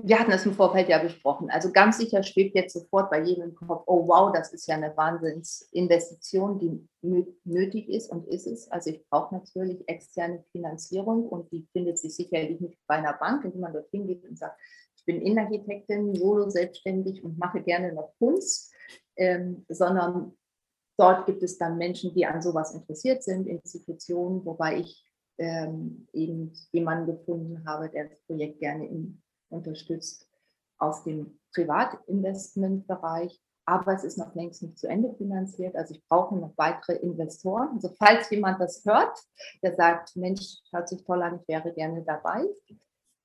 Wir hatten das im Vorfeld ja besprochen. Also ganz sicher schwebt jetzt sofort bei jedem im Kopf, oh wow, das ist ja eine Wahnsinnsinvestition, die nötig ist und ist es. Also ich brauche natürlich externe Finanzierung und die findet sich sicherlich nicht bei einer Bank, in die man dorthin geht und sagt, bin Innenarchitektin, solo selbstständig und mache gerne noch Kunst, ähm, sondern dort gibt es dann Menschen, die an sowas interessiert sind, Institutionen, wobei ich ähm, eben jemanden gefunden habe, der das Projekt gerne in, unterstützt aus dem Privatinvestmentbereich. Aber es ist noch längst nicht zu Ende finanziert. Also ich brauche noch weitere Investoren. Also falls jemand das hört, der sagt, Mensch, hört sich toll an, ich wäre gerne dabei,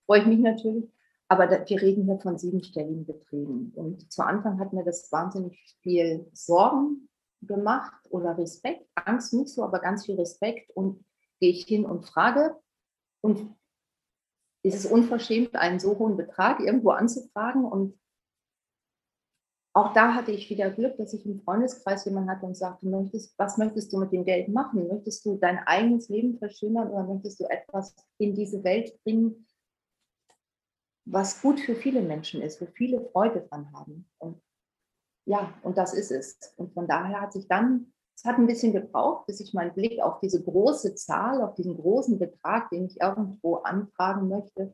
freue ich mich natürlich. Aber wir reden hier von siebenstelligen Beträgen. Und zu Anfang hat mir das wahnsinnig viel Sorgen gemacht oder Respekt, Angst nicht so, aber ganz viel Respekt. Und gehe ich hin und frage, und ist es unverschämt, einen so hohen Betrag irgendwo anzufragen? Und auch da hatte ich wieder Glück, dass ich im Freundeskreis jemanden hatte und sagte, möchtest, was möchtest du mit dem Geld machen? Möchtest du dein eigenes Leben verschönern oder möchtest du etwas in diese Welt bringen, was gut für viele Menschen ist, wo viele Freude dran haben. Und ja, und das ist es. Und von daher hat sich dann, es hat ein bisschen gebraucht, bis ich meinen Blick auf diese große Zahl, auf diesen großen Betrag, den ich irgendwo anfragen möchte,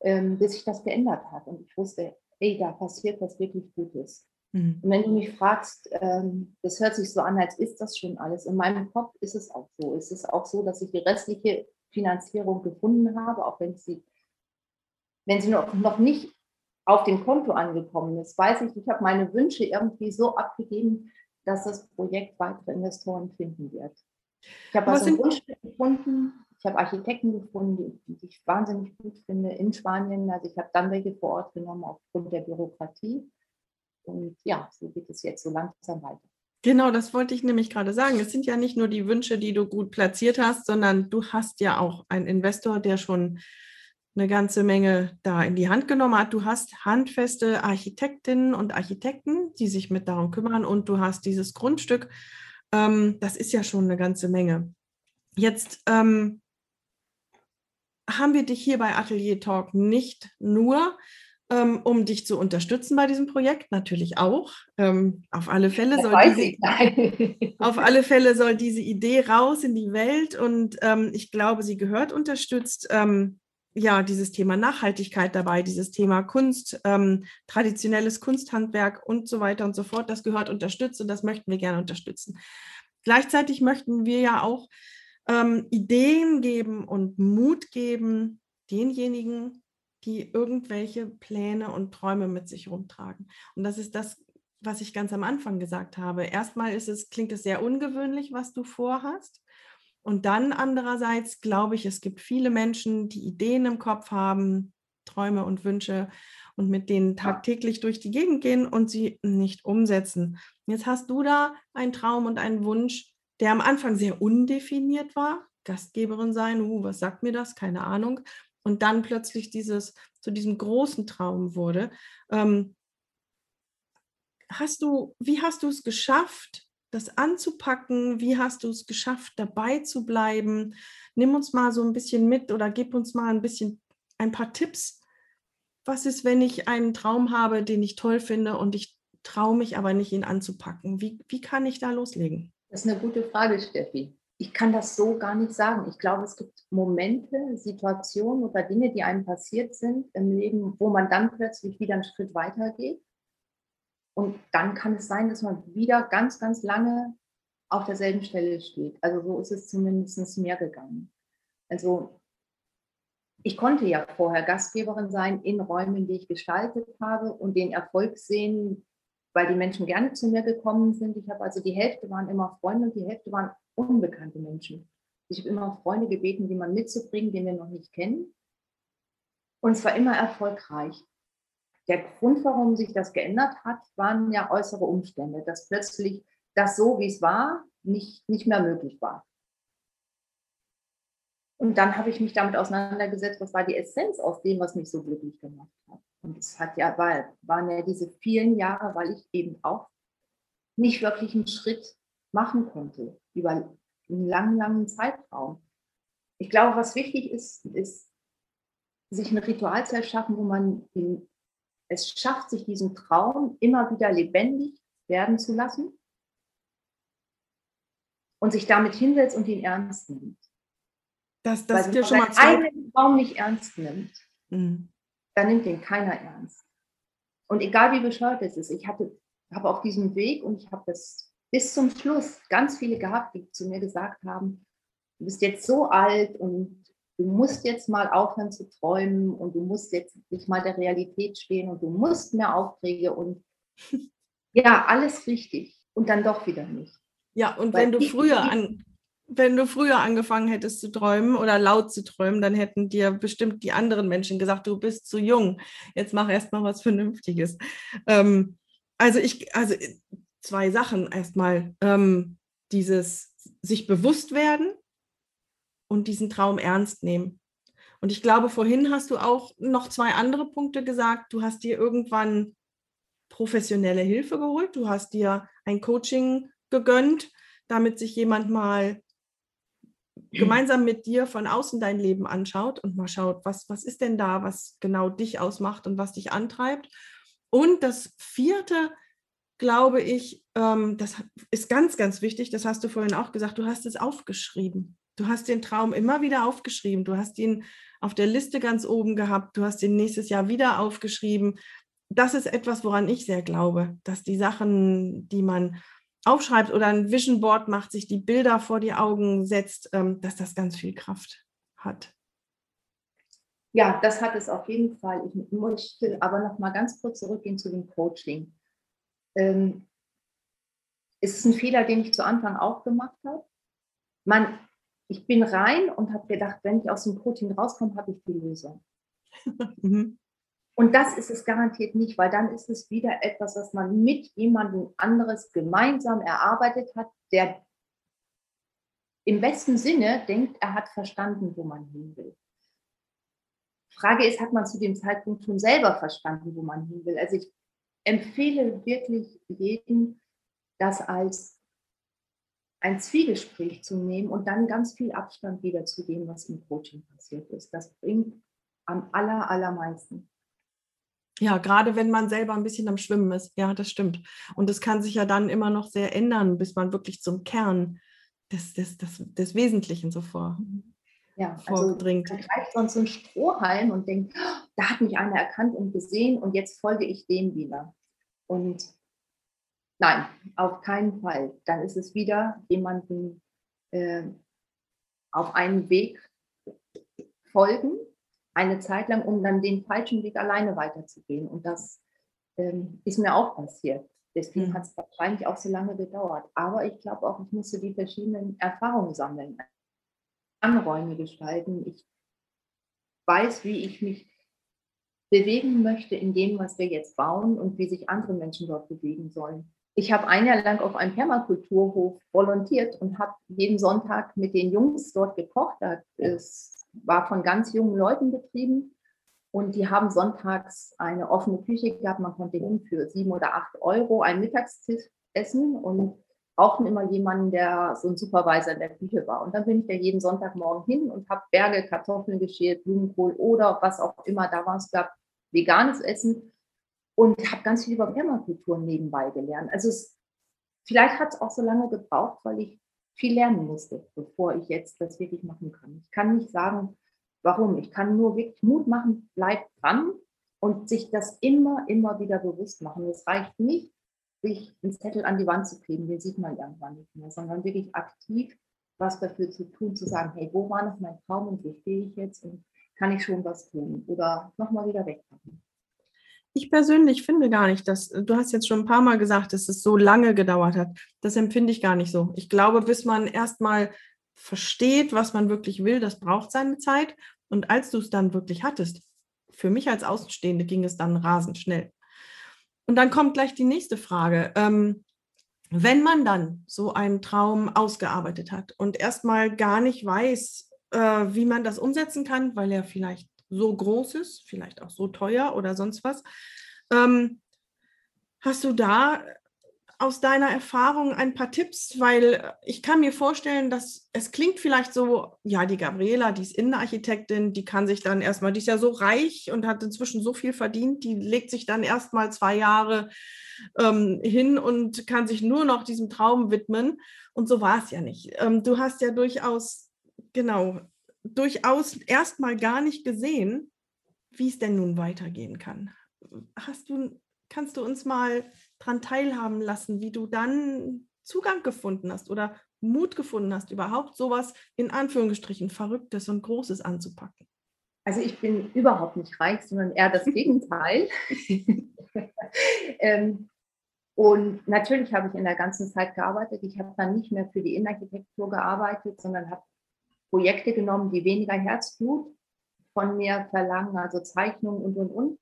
ähm, bis sich das geändert hat. Und ich wusste, ey, da passiert was wirklich Gutes. Mhm. Und wenn du mich fragst, ähm, das hört sich so an, als ist das schon alles. In meinem Kopf ist es auch so. Es ist auch so, dass ich die restliche Finanzierung gefunden habe, auch wenn sie wenn sie noch, noch nicht auf dem Konto angekommen ist, weiß ich, ich habe meine Wünsche irgendwie so abgegeben, dass das Projekt weitere Investoren finden wird. Ich habe also Wunsch gefunden, Ich habe Architekten gefunden, die, die, ich wahnsinnig gut finde in Spanien. Also ich habe dann welche vor Ort genommen aufgrund der Bürokratie. Und ja, so geht es jetzt so langsam weiter. Genau, das wollte ich nämlich gerade sagen. Es sind ja nicht nur die Wünsche, die du gut platziert hast, sondern du hast ja auch einen Investor, der schon eine ganze Menge da in die Hand genommen hat. Du hast handfeste Architektinnen und Architekten, die sich mit darum kümmern und du hast dieses Grundstück. Ähm, das ist ja schon eine ganze Menge. Jetzt ähm, haben wir dich hier bei Atelier Talk nicht nur ähm, um dich zu unterstützen bei diesem Projekt, natürlich auch. Ähm, auf, alle Fälle soll diese, auf alle Fälle soll diese Idee raus in die Welt und ähm, ich glaube, sie gehört unterstützt. Ja, dieses Thema Nachhaltigkeit dabei, dieses Thema Kunst, ähm, traditionelles Kunsthandwerk und so weiter und so fort, das gehört unterstützt und das möchten wir gerne unterstützen. Gleichzeitig möchten wir ja auch ähm, Ideen geben und Mut geben denjenigen, die irgendwelche Pläne und Träume mit sich rumtragen. Und das ist das, was ich ganz am Anfang gesagt habe. Erstmal ist es, klingt es sehr ungewöhnlich, was du vorhast. Und dann andererseits glaube ich, es gibt viele Menschen, die Ideen im Kopf haben, Träume und Wünsche und mit denen tagtäglich durch die Gegend gehen und sie nicht umsetzen. Jetzt hast du da einen Traum und einen Wunsch, der am Anfang sehr undefiniert war. Gastgeberin sein, uh, was sagt mir das? Keine Ahnung und dann plötzlich dieses zu diesem großen Traum wurde. Ähm, hast du, wie hast du es geschafft, das anzupacken? Wie hast du es geschafft, dabei zu bleiben? Nimm uns mal so ein bisschen mit oder gib uns mal ein bisschen ein paar Tipps. Was ist, wenn ich einen Traum habe, den ich toll finde und ich traue mich aber nicht, ihn anzupacken? Wie, wie kann ich da loslegen? Das ist eine gute Frage, Steffi ich kann das so gar nicht sagen. Ich glaube, es gibt Momente, Situationen oder Dinge, die einem passiert sind im Leben, wo man dann plötzlich wieder einen Schritt weiter geht. Und dann kann es sein, dass man wieder ganz, ganz lange auf derselben Stelle steht. Also so ist es zumindest mir gegangen. Also ich konnte ja vorher Gastgeberin sein in Räumen, die ich gestaltet habe und den Erfolg sehen, weil die Menschen gerne zu mir gekommen sind. Ich habe also die Hälfte waren immer Freunde und die Hälfte waren unbekannte Menschen. Ich habe immer Freunde gebeten, jemanden mitzubringen, den wir noch nicht kennen. Und es war immer erfolgreich. Der Grund, warum sich das geändert hat, waren ja äußere Umstände, dass plötzlich das so, wie es war, nicht, nicht mehr möglich war. Und dann habe ich mich damit auseinandergesetzt, was war die Essenz aus dem, was mich so glücklich gemacht hat. Und es hat ja, war, waren ja diese vielen Jahre, weil ich eben auch nicht wirklich einen Schritt machen konnte über einen langen, langen Zeitraum. Ich glaube, was wichtig ist, ist, sich ein Ritual zu erschaffen, wo man den, es schafft, sich diesen Traum immer wieder lebendig werden zu lassen und sich damit hinsetzt und ihn ernst nimmt. Das, das Weil, wenn man schon einen Traum nicht ernst nimmt, mhm. dann nimmt den keiner ernst. Und egal wie bescheuert es ist, ich hatte, habe auf diesem Weg und ich habe das bis zum Schluss ganz viele gehabt, die zu mir gesagt haben, du bist jetzt so alt und du musst jetzt mal aufhören zu träumen und du musst jetzt nicht mal der Realität stehen und du musst mehr Aufträge und ja, alles richtig und dann doch wieder nicht. Ja, und Weil wenn du früher an, wenn du früher angefangen hättest zu träumen oder laut zu träumen, dann hätten dir bestimmt die anderen Menschen gesagt, du bist zu jung. Jetzt mach erst mal was Vernünftiges. Ähm, also ich, also zwei Sachen. Erstmal ähm, dieses sich bewusst werden und diesen Traum ernst nehmen. Und ich glaube, vorhin hast du auch noch zwei andere Punkte gesagt. Du hast dir irgendwann professionelle Hilfe geholt. Du hast dir ein Coaching gegönnt, damit sich jemand mal gemeinsam mit dir von außen dein Leben anschaut und mal schaut, was, was ist denn da, was genau dich ausmacht und was dich antreibt. Und das vierte, glaube ich, ähm, das ist ganz, ganz wichtig. Das hast du vorhin auch gesagt. Du hast es aufgeschrieben. Du hast den Traum immer wieder aufgeschrieben. Du hast ihn auf der Liste ganz oben gehabt. Du hast ihn nächstes Jahr wieder aufgeschrieben. Das ist etwas, woran ich sehr glaube, dass die Sachen, die man aufschreibt oder ein Vision Board macht, sich die Bilder vor die Augen setzt, ähm, dass das ganz viel Kraft hat. Ja, das hat es auf jeden Fall. Ich möchte aber noch mal ganz kurz zurückgehen zu dem Coaching ähm, ist es ein Fehler, den ich zu Anfang auch gemacht habe. Man ich bin rein und habe gedacht, wenn ich aus dem Coaching rauskomme, habe ich die Lösung. mhm. Und das ist es garantiert nicht, weil dann ist es wieder etwas, was man mit jemandem anderes gemeinsam erarbeitet hat, der im besten Sinne denkt, er hat verstanden, wo man hin will. Frage ist, hat man zu dem Zeitpunkt schon selber verstanden, wo man hin will? Also ich empfehle wirklich jedem, das als ein Zwiegespräch zu nehmen und dann ganz viel Abstand wieder zu dem, was im Coaching passiert ist. Das bringt am aller, allermeisten. Ja, gerade wenn man selber ein bisschen am Schwimmen ist. Ja, das stimmt. Und das kann sich ja dann immer noch sehr ändern, bis man wirklich zum Kern des, des, des, des Wesentlichen so vor, ja, also. Man greift sonst so ein Strohhalm und denkt, oh, da hat mich einer erkannt und gesehen und jetzt folge ich dem wieder. Und nein, auf keinen Fall. Dann ist es wieder jemanden äh, auf einen Weg folgen eine Zeit lang, um dann den falschen Weg alleine weiterzugehen. Und das ähm, ist mir auch passiert. Deswegen mhm. hat es wahrscheinlich auch so lange gedauert. Aber ich glaube auch, ich musste die verschiedenen Erfahrungen sammeln, Anräume gestalten. Ich weiß, wie ich mich bewegen möchte in dem, was wir jetzt bauen und wie sich andere Menschen dort bewegen sollen. Ich habe ein Jahr lang auf einem Permakulturhof volontiert und habe jeden Sonntag mit den Jungs dort gekocht. Da ist war von ganz jungen Leuten betrieben und die haben sonntags eine offene Küche gehabt. Man konnte hin für sieben oder acht Euro ein Mittagstisch essen und brauchten immer jemanden, der so ein Supervisor in der Küche war. Und dann bin ich da jeden Sonntagmorgen hin und habe Berge Kartoffeln geschält, Blumenkohl oder was auch immer da war. Es gab veganes Essen und habe ganz viel über Permakultur nebenbei gelernt. Also es, vielleicht hat es auch so lange gebraucht, weil ich viel lernen musste, bevor ich jetzt das wirklich machen kann. Ich kann nicht sagen, warum. Ich kann nur wirklich Mut machen, bleib dran und sich das immer, immer wieder bewusst machen. Es reicht nicht, sich einen Zettel an die Wand zu kleben, den sieht man irgendwann nicht mehr, sondern wirklich aktiv was dafür zu tun, zu sagen, hey, wo war noch mein Traum und wo stehe ich jetzt und kann ich schon was tun oder nochmal wieder wegpacken. Ich persönlich finde gar nicht, dass du hast jetzt schon ein paar Mal gesagt, dass es so lange gedauert hat. Das empfinde ich gar nicht so. Ich glaube, bis man erstmal versteht, was man wirklich will, das braucht seine Zeit. Und als du es dann wirklich hattest, für mich als Außenstehende ging es dann rasend schnell. Und dann kommt gleich die nächste Frage. Ähm, wenn man dann so einen Traum ausgearbeitet hat und erstmal gar nicht weiß, äh, wie man das umsetzen kann, weil er vielleicht so groß ist, vielleicht auch so teuer oder sonst was. Ähm, hast du da aus deiner Erfahrung ein paar Tipps? Weil ich kann mir vorstellen, dass es klingt vielleicht so, ja, die Gabriela, die ist Innenarchitektin, die kann sich dann erstmal, die ist ja so reich und hat inzwischen so viel verdient, die legt sich dann erstmal zwei Jahre ähm, hin und kann sich nur noch diesem Traum widmen. Und so war es ja nicht. Ähm, du hast ja durchaus, genau, durchaus erstmal gar nicht gesehen, wie es denn nun weitergehen kann. Hast du, kannst du uns mal daran teilhaben lassen, wie du dann Zugang gefunden hast oder Mut gefunden hast, überhaupt sowas in Anführungsstrichen Verrücktes und Großes anzupacken? Also ich bin überhaupt nicht reich, sondern eher das Gegenteil. ähm, und natürlich habe ich in der ganzen Zeit gearbeitet. Ich habe dann nicht mehr für die Innenarchitektur gearbeitet, sondern habe Projekte genommen, die weniger Herzblut von mir verlangen, also Zeichnungen und, und, und,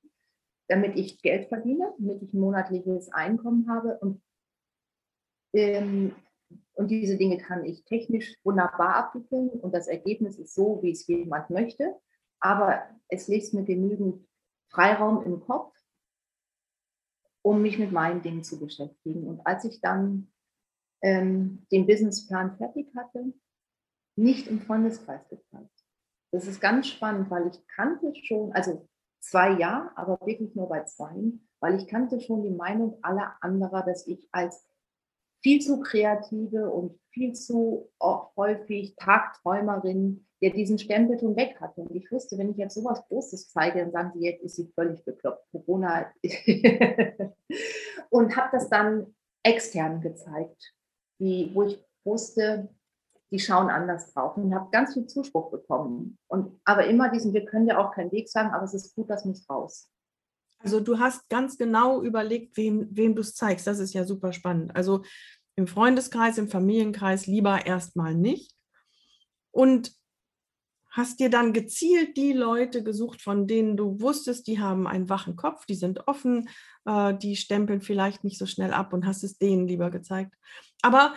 damit ich Geld verdiene, damit ich ein monatliches Einkommen habe. Und, ähm, und diese Dinge kann ich technisch wunderbar abwickeln und das Ergebnis ist so, wie es jemand möchte. Aber es lässt mir genügend Freiraum im Kopf, um mich mit meinen Dingen zu beschäftigen. Und als ich dann ähm, den Businessplan fertig hatte, nicht im Freundeskreis gezeigt. Das ist ganz spannend, weil ich kannte schon, also zwei ja, aber wirklich nur bei zwei, weil ich kannte schon die Meinung aller anderer, dass ich als viel zu kreative und viel zu häufig Tagträumerin, der diesen Stempel schon weg hatte. Und ich wusste, wenn ich jetzt sowas Großes zeige, dann sagen sie, jetzt ist sie völlig bekloppt. Corona. und habe das dann extern gezeigt, wie, wo ich wusste, die schauen anders drauf und habe ganz viel Zuspruch bekommen. Und aber immer diesen, wir können ja auch keinen Weg sagen, aber es ist gut, das muss raus. Also du hast ganz genau überlegt, wem, wem du es zeigst. Das ist ja super spannend. Also im Freundeskreis, im Familienkreis lieber erstmal nicht. und hast dir dann gezielt die Leute gesucht, von denen du wusstest, die haben einen wachen Kopf, die sind offen, äh, die stempeln vielleicht nicht so schnell ab und hast es denen lieber gezeigt. Aber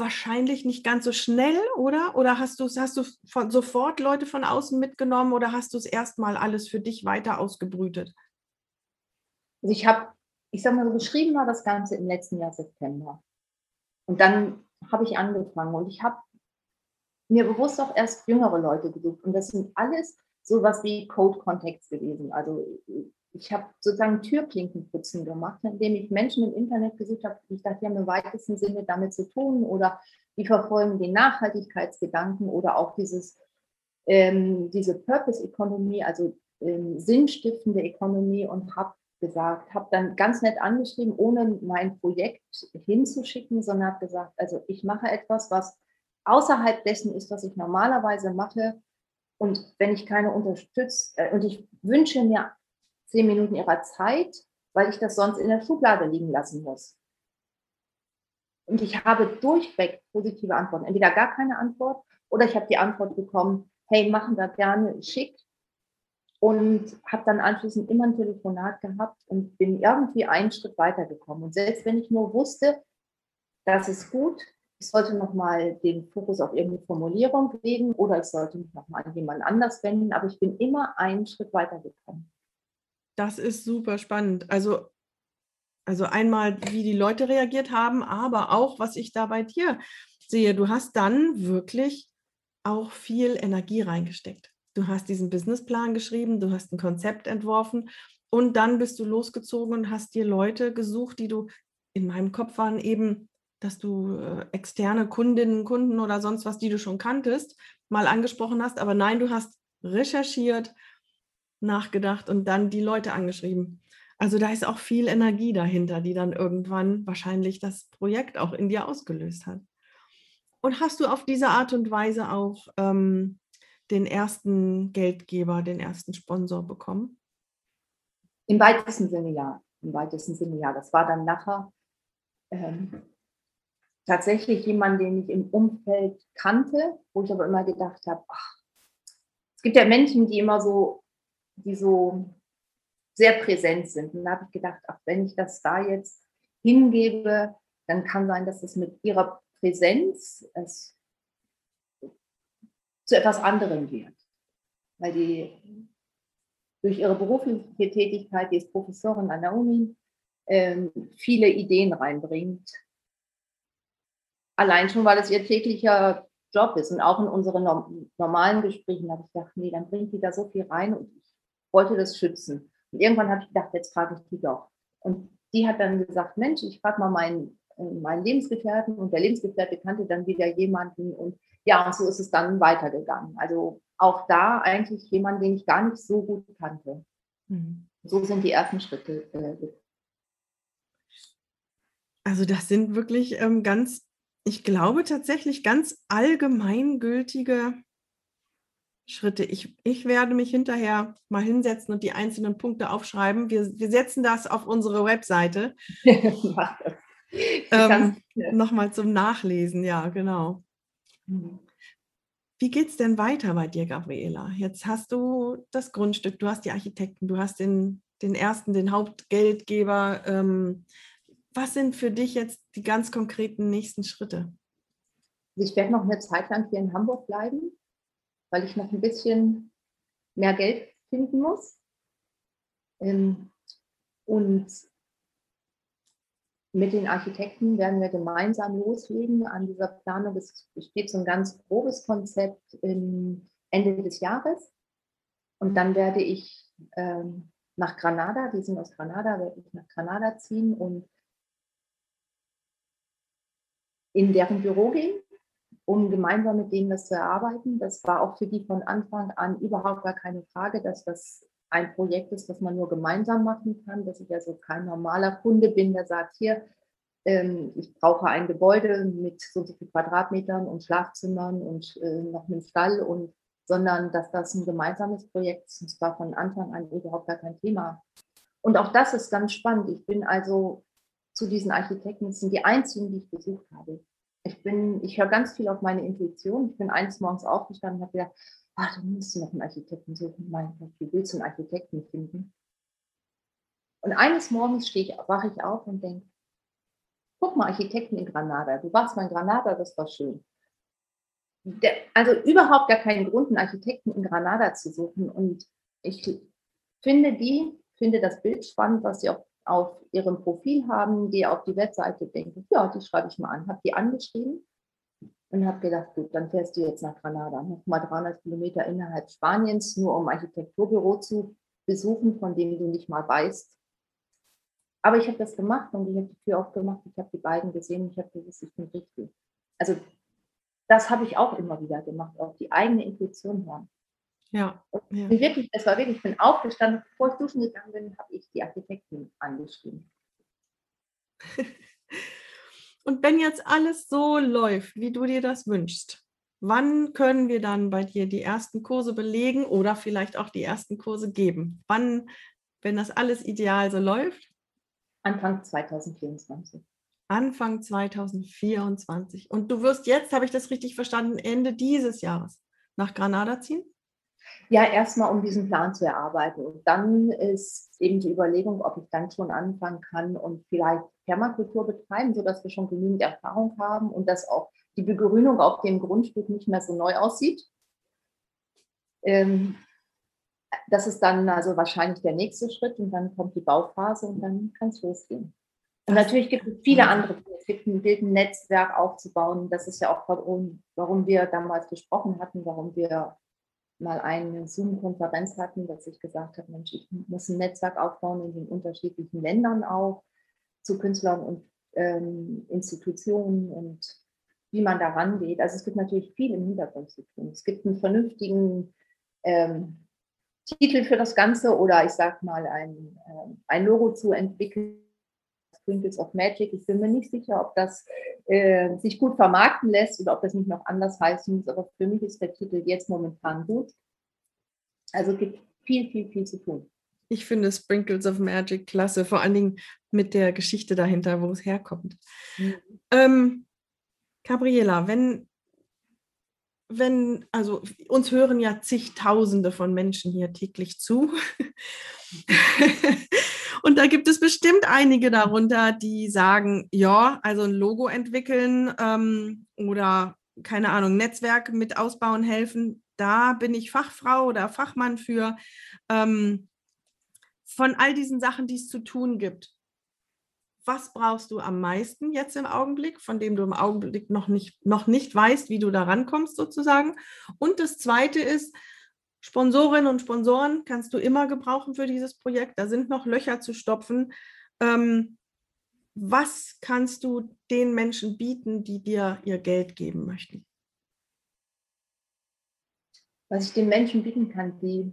wahrscheinlich nicht ganz so schnell, oder? Oder hast du hast du von, sofort Leute von außen mitgenommen oder hast du es erstmal alles für dich weiter ausgebrütet? Also ich habe, ich sag mal so, geschrieben war das Ganze im letzten Jahr September. Und dann habe ich angefangen und ich habe mir bewusst auch erst jüngere Leute gesucht. Und das sind alles sowas wie Code-Kontext gewesen. Also ich habe sozusagen Türklinkenputzen gemacht, indem ich Menschen im Internet gesucht habe, die ich dachte, die haben im weitesten Sinne damit zu tun oder die verfolgen den Nachhaltigkeitsgedanken oder auch dieses, ähm, diese Purpose Economy, also ähm, sinnstiftende Economy und habe gesagt, habe dann ganz nett angeschrieben, ohne mein Projekt hinzuschicken, sondern habe gesagt, also ich mache etwas, was außerhalb dessen ist, was ich normalerweise mache. Und wenn ich keine unterstütze, äh, und ich wünsche mir zehn Minuten ihrer Zeit, weil ich das sonst in der Schublade liegen lassen muss. Und ich habe durchweg positive Antworten. Entweder gar keine Antwort oder ich habe die Antwort bekommen, hey, machen wir gerne schick. Und habe dann anschließend immer ein Telefonat gehabt und bin irgendwie einen Schritt weitergekommen. Und selbst wenn ich nur wusste, das ist gut, ich sollte nochmal den Fokus auf irgendeine Formulierung legen oder ich sollte mich nochmal an jemanden anders wenden, aber ich bin immer einen Schritt weitergekommen. Das ist super spannend. Also, also einmal, wie die Leute reagiert haben, aber auch, was ich da bei dir sehe. Du hast dann wirklich auch viel Energie reingesteckt. Du hast diesen Businessplan geschrieben, du hast ein Konzept entworfen und dann bist du losgezogen und hast dir Leute gesucht, die du in meinem Kopf waren eben, dass du äh, externe Kundinnen, Kunden oder sonst was, die du schon kanntest, mal angesprochen hast. Aber nein, du hast recherchiert, nachgedacht und dann die Leute angeschrieben. Also da ist auch viel Energie dahinter, die dann irgendwann wahrscheinlich das Projekt auch in dir ausgelöst hat. Und hast du auf diese Art und Weise auch ähm, den ersten Geldgeber, den ersten Sponsor bekommen? Im weitesten Sinne ja. Im weitesten Sinne ja. Das war dann nachher ähm, tatsächlich jemand, den ich im Umfeld kannte, wo ich aber immer gedacht habe, ach, es gibt ja Menschen, die immer so die so sehr präsent sind. Und da habe ich gedacht, ach, wenn ich das da jetzt hingebe, dann kann sein, dass es mit ihrer Präsenz es zu etwas anderem wird. Weil die durch ihre berufliche Tätigkeit, die ist Professorin an der Uni, ähm, viele Ideen reinbringt. Allein schon, weil es ihr täglicher Job ist. Und auch in unseren normalen Gesprächen habe ich gedacht, nee, dann bringt die da so viel rein und wollte das schützen. Und irgendwann habe ich gedacht, jetzt frage ich die doch. Und die hat dann gesagt, Mensch, ich frage mal meinen, äh, meinen Lebensgefährten und der Lebensgefährte kannte dann wieder jemanden und ja, und so ist es dann weitergegangen. Also auch da eigentlich jemand, den ich gar nicht so gut kannte. Mhm. So sind die ersten Schritte. Äh, also das sind wirklich ähm, ganz, ich glaube tatsächlich ganz allgemeingültige Schritte. Ich, ich werde mich hinterher mal hinsetzen und die einzelnen Punkte aufschreiben. Wir, wir setzen das auf unsere Webseite. ähm, Nochmal zum Nachlesen, ja, genau. Mhm. Wie geht es denn weiter bei dir, Gabriela? Jetzt hast du das Grundstück, du hast die Architekten, du hast den, den ersten, den Hauptgeldgeber. Ähm, was sind für dich jetzt die ganz konkreten nächsten Schritte? Ich werde noch eine Zeit lang hier in Hamburg bleiben weil ich noch ein bisschen mehr Geld finden muss. Ähm, und mit den Architekten werden wir gemeinsam loslegen an dieser Planung. Es besteht so ein ganz grobes Konzept Ende des Jahres. Und dann werde ich ähm, nach Granada, die sind aus Granada, werde ich nach Granada ziehen und in deren Büro gehen um gemeinsam mit denen das zu erarbeiten. Das war auch für die von Anfang an überhaupt gar keine Frage, dass das ein Projekt ist, das man nur gemeinsam machen kann, dass ich also kein normaler Kunde bin, der sagt, hier, ähm, ich brauche ein Gebäude mit so und so viel Quadratmetern und Schlafzimmern und äh, noch einem Stall und sondern dass das ein gemeinsames Projekt ist. Und zwar von Anfang an überhaupt gar kein Thema. Und auch das ist ganz spannend. Ich bin also zu diesen Architekten, das sind die einzigen, die ich besucht habe Ich bin, ich höre ganz viel auf meine Intuition. Ich bin eines Morgens aufgestanden und habe gedacht, ach, du musst noch einen Architekten suchen. Mein Gott, wie willst du einen Architekten finden? Und eines Morgens stehe ich, wache ich auf und denke, guck mal, Architekten in Granada. Du warst mal in Granada, das war schön. Der, also überhaupt gar keinen Grund, einen Architekten in Granada zu suchen. Und ich finde die, finde das Bild spannend, was sie auf, auf ihrem Profil haben, gehe auf die Webseite, denke, ja, die schreibe ich mal an, habe die angeschrieben und habe gedacht, gut, dann fährst du jetzt nach Granada, nochmal 300 Kilometer innerhalb Spaniens, nur um Architekturbüro zu besuchen, von dem du nicht mal weißt. Aber ich habe das gemacht und ich habe die Tür aufgemacht, ich habe die beiden gesehen, ich habe gewusst, ich bin richtig. Also das habe ich auch immer wieder gemacht, auf die eigene Intuition hören. Ja. ja. Wirklich, das war wirklich, ich bin aufgestanden, bevor ich duschen gegangen bin, habe ich die Architektin angeschrieben. Und wenn jetzt alles so läuft, wie du dir das wünschst, wann können wir dann bei dir die ersten Kurse belegen oder vielleicht auch die ersten Kurse geben? Wann, wenn das alles ideal so läuft? Anfang 2024. Anfang 2024. Und du wirst jetzt, habe ich das richtig verstanden, Ende dieses Jahres nach Granada ziehen? Ja, erstmal um diesen Plan zu erarbeiten. Und dann ist eben die Überlegung, ob ich dann schon anfangen kann und vielleicht Permakultur betreiben, sodass wir schon genügend Erfahrung haben und dass auch die Begrünung auf dem Grundstück nicht mehr so neu aussieht. Ähm, das ist dann also wahrscheinlich der nächste Schritt und dann kommt die Bauphase und dann kann es losgehen. Und natürlich gibt es viele andere Dinge. Es gibt ein Bildnetzwerk aufzubauen. Das ist ja auch warum, warum wir damals gesprochen hatten, warum wir mal eine Zoom-Konferenz hatten, dass ich gesagt habe, Mensch, ich muss ein Netzwerk aufbauen in den unterschiedlichen Ländern auch zu Künstlern und ähm, Institutionen und wie man da rangeht. Also es gibt natürlich viel im Hintergrund zu tun. Es gibt einen vernünftigen ähm, Titel für das Ganze oder ich sage mal ein, äh, ein Logo zu entwickeln. Sprinkles of Magic. Ich bin mir nicht sicher, ob das äh, sich gut vermarkten lässt oder ob das nicht noch anders heißen muss, aber für mich ist der Titel jetzt momentan gut. Also gibt viel, viel, viel zu tun. Ich finde Sprinkles of Magic klasse, vor allen Dingen mit der Geschichte dahinter, wo es herkommt. Mhm. Ähm, Gabriela, wenn, wenn, also uns hören ja zigtausende von Menschen hier täglich zu. Und da gibt es bestimmt einige darunter, die sagen, ja, also ein Logo entwickeln ähm, oder keine Ahnung, Netzwerk mit ausbauen helfen. Da bin ich Fachfrau oder Fachmann für. Ähm, von all diesen Sachen, die es zu tun gibt, was brauchst du am meisten jetzt im Augenblick, von dem du im Augenblick noch nicht, noch nicht weißt, wie du da rankommst sozusagen? Und das Zweite ist, Sponsorinnen und Sponsoren kannst du immer gebrauchen für dieses Projekt. Da sind noch Löcher zu stopfen. Ähm, was kannst du den Menschen bieten, die dir ihr Geld geben möchten? Was ich den Menschen bieten kann, die,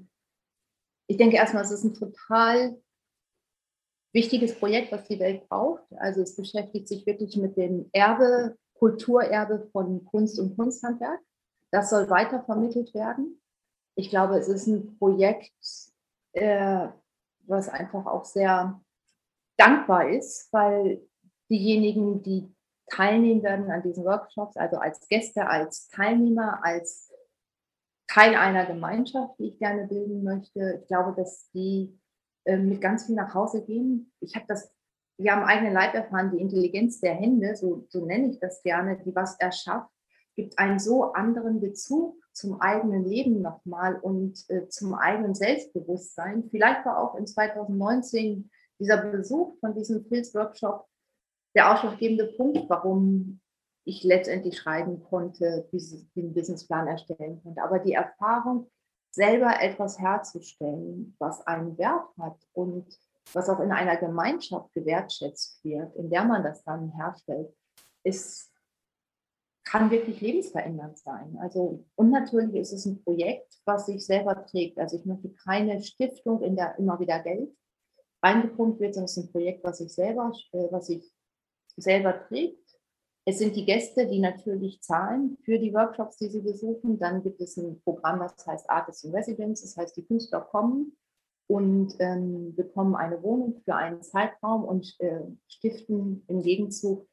ich denke erstmal, es ist ein total wichtiges Projekt, was die Welt braucht. Also es beschäftigt sich wirklich mit dem Erbe, Kulturerbe von Kunst und Kunsthandwerk. Das soll weitervermittelt werden ich glaube, es ist ein Projekt, äh, was einfach auch sehr dankbar ist, weil diejenigen, die teilnehmen werden an diesen Workshops, also als Gäste, als Teilnehmer, als Teil einer Gemeinschaft, die ich gerne bilden möchte, ich glaube, dass die äh, mit ganz viel nach Hause gehen. Ich habe das wir haben eigenen Leib erfahren, die Intelligenz der Hände, so, so nenne ich das gerne, die was erschafft, gibt einen so anderen Bezug zum eigenen Leben nochmal und äh, zum eigenen Selbstbewusstsein. Vielleicht war auch in 2019 dieser Besuch von diesem Pilz-Workshop der ausschlaggebende Punkt, warum ich letztendlich schreiben konnte, diesen Businessplan erstellen konnte. Aber die Erfahrung, selber etwas herzustellen, was einen Wert hat und was auch in einer Gemeinschaft gewertschätzt wird, in der man das dann herstellt, ist kann wirklich lebensverändernd sein. Also, und natürlich ist es ein Projekt, was sich selber trägt. Also ich möchte keine Stiftung, in der immer wieder Geld reingepumpt wird, sondern es ist ein Projekt, was sich selber, äh, was sich selber trägt. Es sind die Gäste, die natürlich zahlen für die Workshops, die sie besuchen. Dann gibt es ein Programm, das heißt Artists in Residence. Das heißt, die Künstler kommen und ähm, bekommen eine Wohnung für einen Zeitraum und äh, stiften im Gegenzug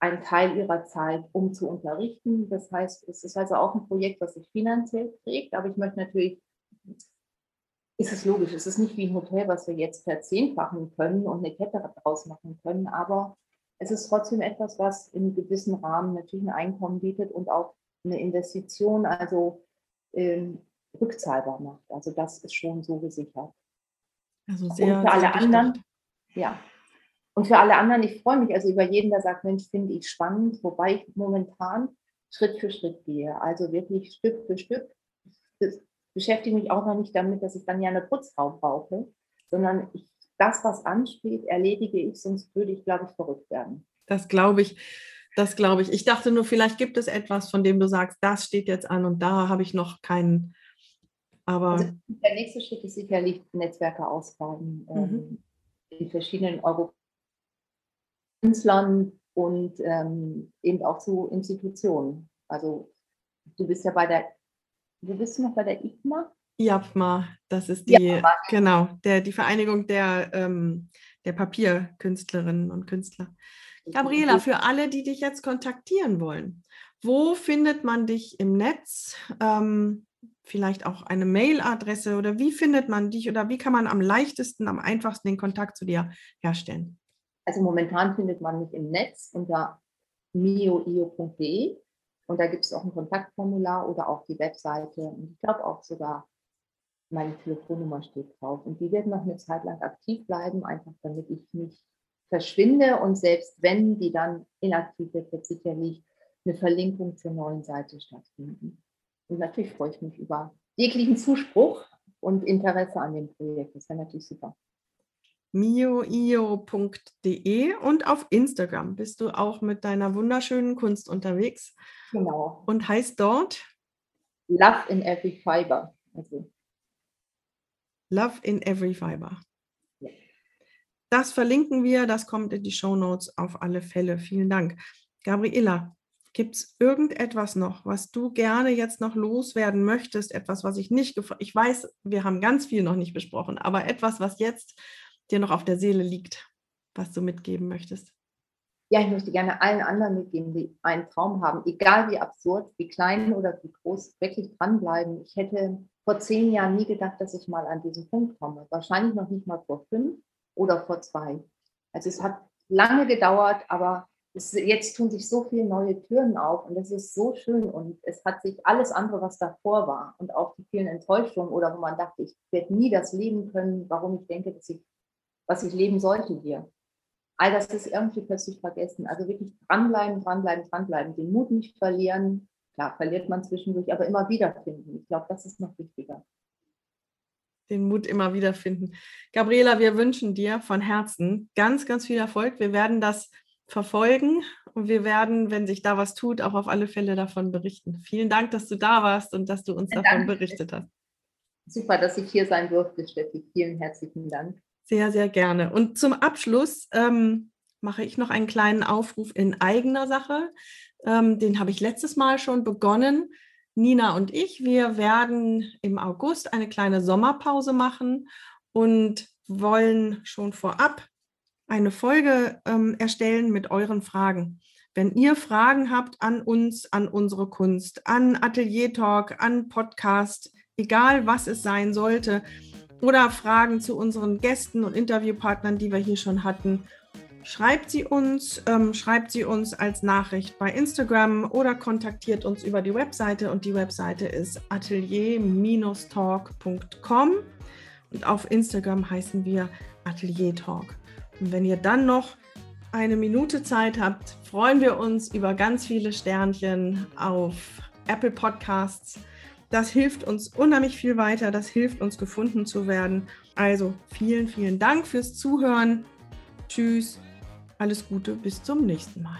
einen Teil ihrer Zeit, um zu unterrichten. Das heißt, es ist also auch ein Projekt, das sich finanziell trägt, aber ich möchte natürlich, ist es logisch, es ist nicht wie ein Hotel, was wir jetzt verzehnfachen können und eine Kette daraus machen können, aber es ist trotzdem etwas, was in gewissen Rahmen natürlich ein Einkommen bietet und auch eine Investition, also ähm, rückzahlbar macht. Also das ist schon so gesichert. Also sehr, und für alle anderen, ja. Und für alle anderen, ich freue mich also über jeden, der sagt, Mensch, finde ich spannend, wobei ich momentan Schritt für Schritt gehe. Also wirklich Stück für Stück. Das beschäftige mich auch noch nicht damit, dass ich dann ja eine Putzfrau brauche, sondern ich, das, was ansteht, erledige ich, sonst würde ich, glaube ich, verrückt werden. Das glaube ich. Das glaube ich. Ich dachte nur, vielleicht gibt es etwas, von dem du sagst, das steht jetzt an und da habe ich noch keinen. Aber also der nächste Schritt ist sicherlich Netzwerke ausbauen mhm. ähm, in verschiedenen Künstlern und ähm, eben auch zu Institutionen. Also du bist ja bei der, du bist noch bei der IPMA? IAPMA, das ist die, ja, genau, der, die Vereinigung der, ähm, der Papierkünstlerinnen und Künstler. Gabriela, für alle, die dich jetzt kontaktieren wollen, wo findet man dich im Netz? Ähm, vielleicht auch eine Mailadresse oder wie findet man dich oder wie kann man am leichtesten, am einfachsten den Kontakt zu dir herstellen? Also momentan findet man mich im Netz unter mioio.de und da gibt es auch ein Kontaktformular oder auch die Webseite und ich glaube auch sogar meine Telefonnummer steht drauf und die wird noch eine Zeit lang aktiv bleiben, einfach damit ich nicht verschwinde und selbst wenn die dann inaktiv wird, wird sicherlich eine Verlinkung zur neuen Seite stattfinden. Und natürlich freue ich mich über jeglichen Zuspruch und Interesse an dem Projekt. Das wäre natürlich super mioio.de und auf Instagram bist du auch mit deiner wunderschönen Kunst unterwegs. Genau. Und heißt dort Love in Every Fiber. Also. Love in Every Fiber. Ja. Das verlinken wir, das kommt in die Show Notes auf alle Fälle. Vielen Dank. Gabriela, gibt es irgendetwas noch, was du gerne jetzt noch loswerden möchtest? Etwas, was ich nicht gefragt Ich weiß, wir haben ganz viel noch nicht besprochen, aber etwas, was jetzt dir noch auf der Seele liegt, was du mitgeben möchtest? Ja, ich möchte gerne allen anderen mitgeben, die einen Traum haben, egal wie absurd, wie klein oder wie groß, wirklich dranbleiben. Ich hätte vor zehn Jahren nie gedacht, dass ich mal an diesen Punkt komme. Wahrscheinlich noch nicht mal vor fünf oder vor zwei. Also es hat lange gedauert, aber es, jetzt tun sich so viele neue Türen auf und es ist so schön und es hat sich alles andere, was davor war und auch die vielen Enttäuschungen oder wo man dachte, ich werde nie das leben können, warum ich denke, dass ich was ich leben sollte hier. All das ist irgendwie plötzlich vergessen. Also wirklich dranbleiben, dranbleiben, dranbleiben, den Mut nicht verlieren. Klar, verliert man zwischendurch, aber immer wieder finden. Ich glaube, das ist noch wichtiger. Den Mut immer wieder finden. Gabriela, wir wünschen dir von Herzen ganz, ganz viel Erfolg. Wir werden das verfolgen und wir werden, wenn sich da was tut, auch auf alle Fälle davon berichten. Vielen Dank, dass du da warst und dass du uns ja, davon berichtet hast. Super, dass ich hier sein durfte, Steffi. Vielen herzlichen Dank. Sehr, sehr gerne. Und zum Abschluss ähm, mache ich noch einen kleinen Aufruf in eigener Sache. Ähm, den habe ich letztes Mal schon begonnen. Nina und ich, wir werden im August eine kleine Sommerpause machen und wollen schon vorab eine Folge ähm, erstellen mit euren Fragen. Wenn ihr Fragen habt an uns, an unsere Kunst, an Atelier Talk, an Podcast, egal was es sein sollte, oder Fragen zu unseren Gästen und Interviewpartnern, die wir hier schon hatten, schreibt sie uns, ähm, schreibt sie uns als Nachricht bei Instagram oder kontaktiert uns über die Webseite. Und die Webseite ist atelier-talk.com und auf Instagram heißen wir Atelier Talk. Und wenn ihr dann noch eine Minute Zeit habt, freuen wir uns über ganz viele Sternchen auf Apple Podcasts das hilft uns unheimlich viel weiter. Das hilft uns gefunden zu werden. Also vielen, vielen Dank fürs Zuhören. Tschüss. Alles Gute. Bis zum nächsten Mal.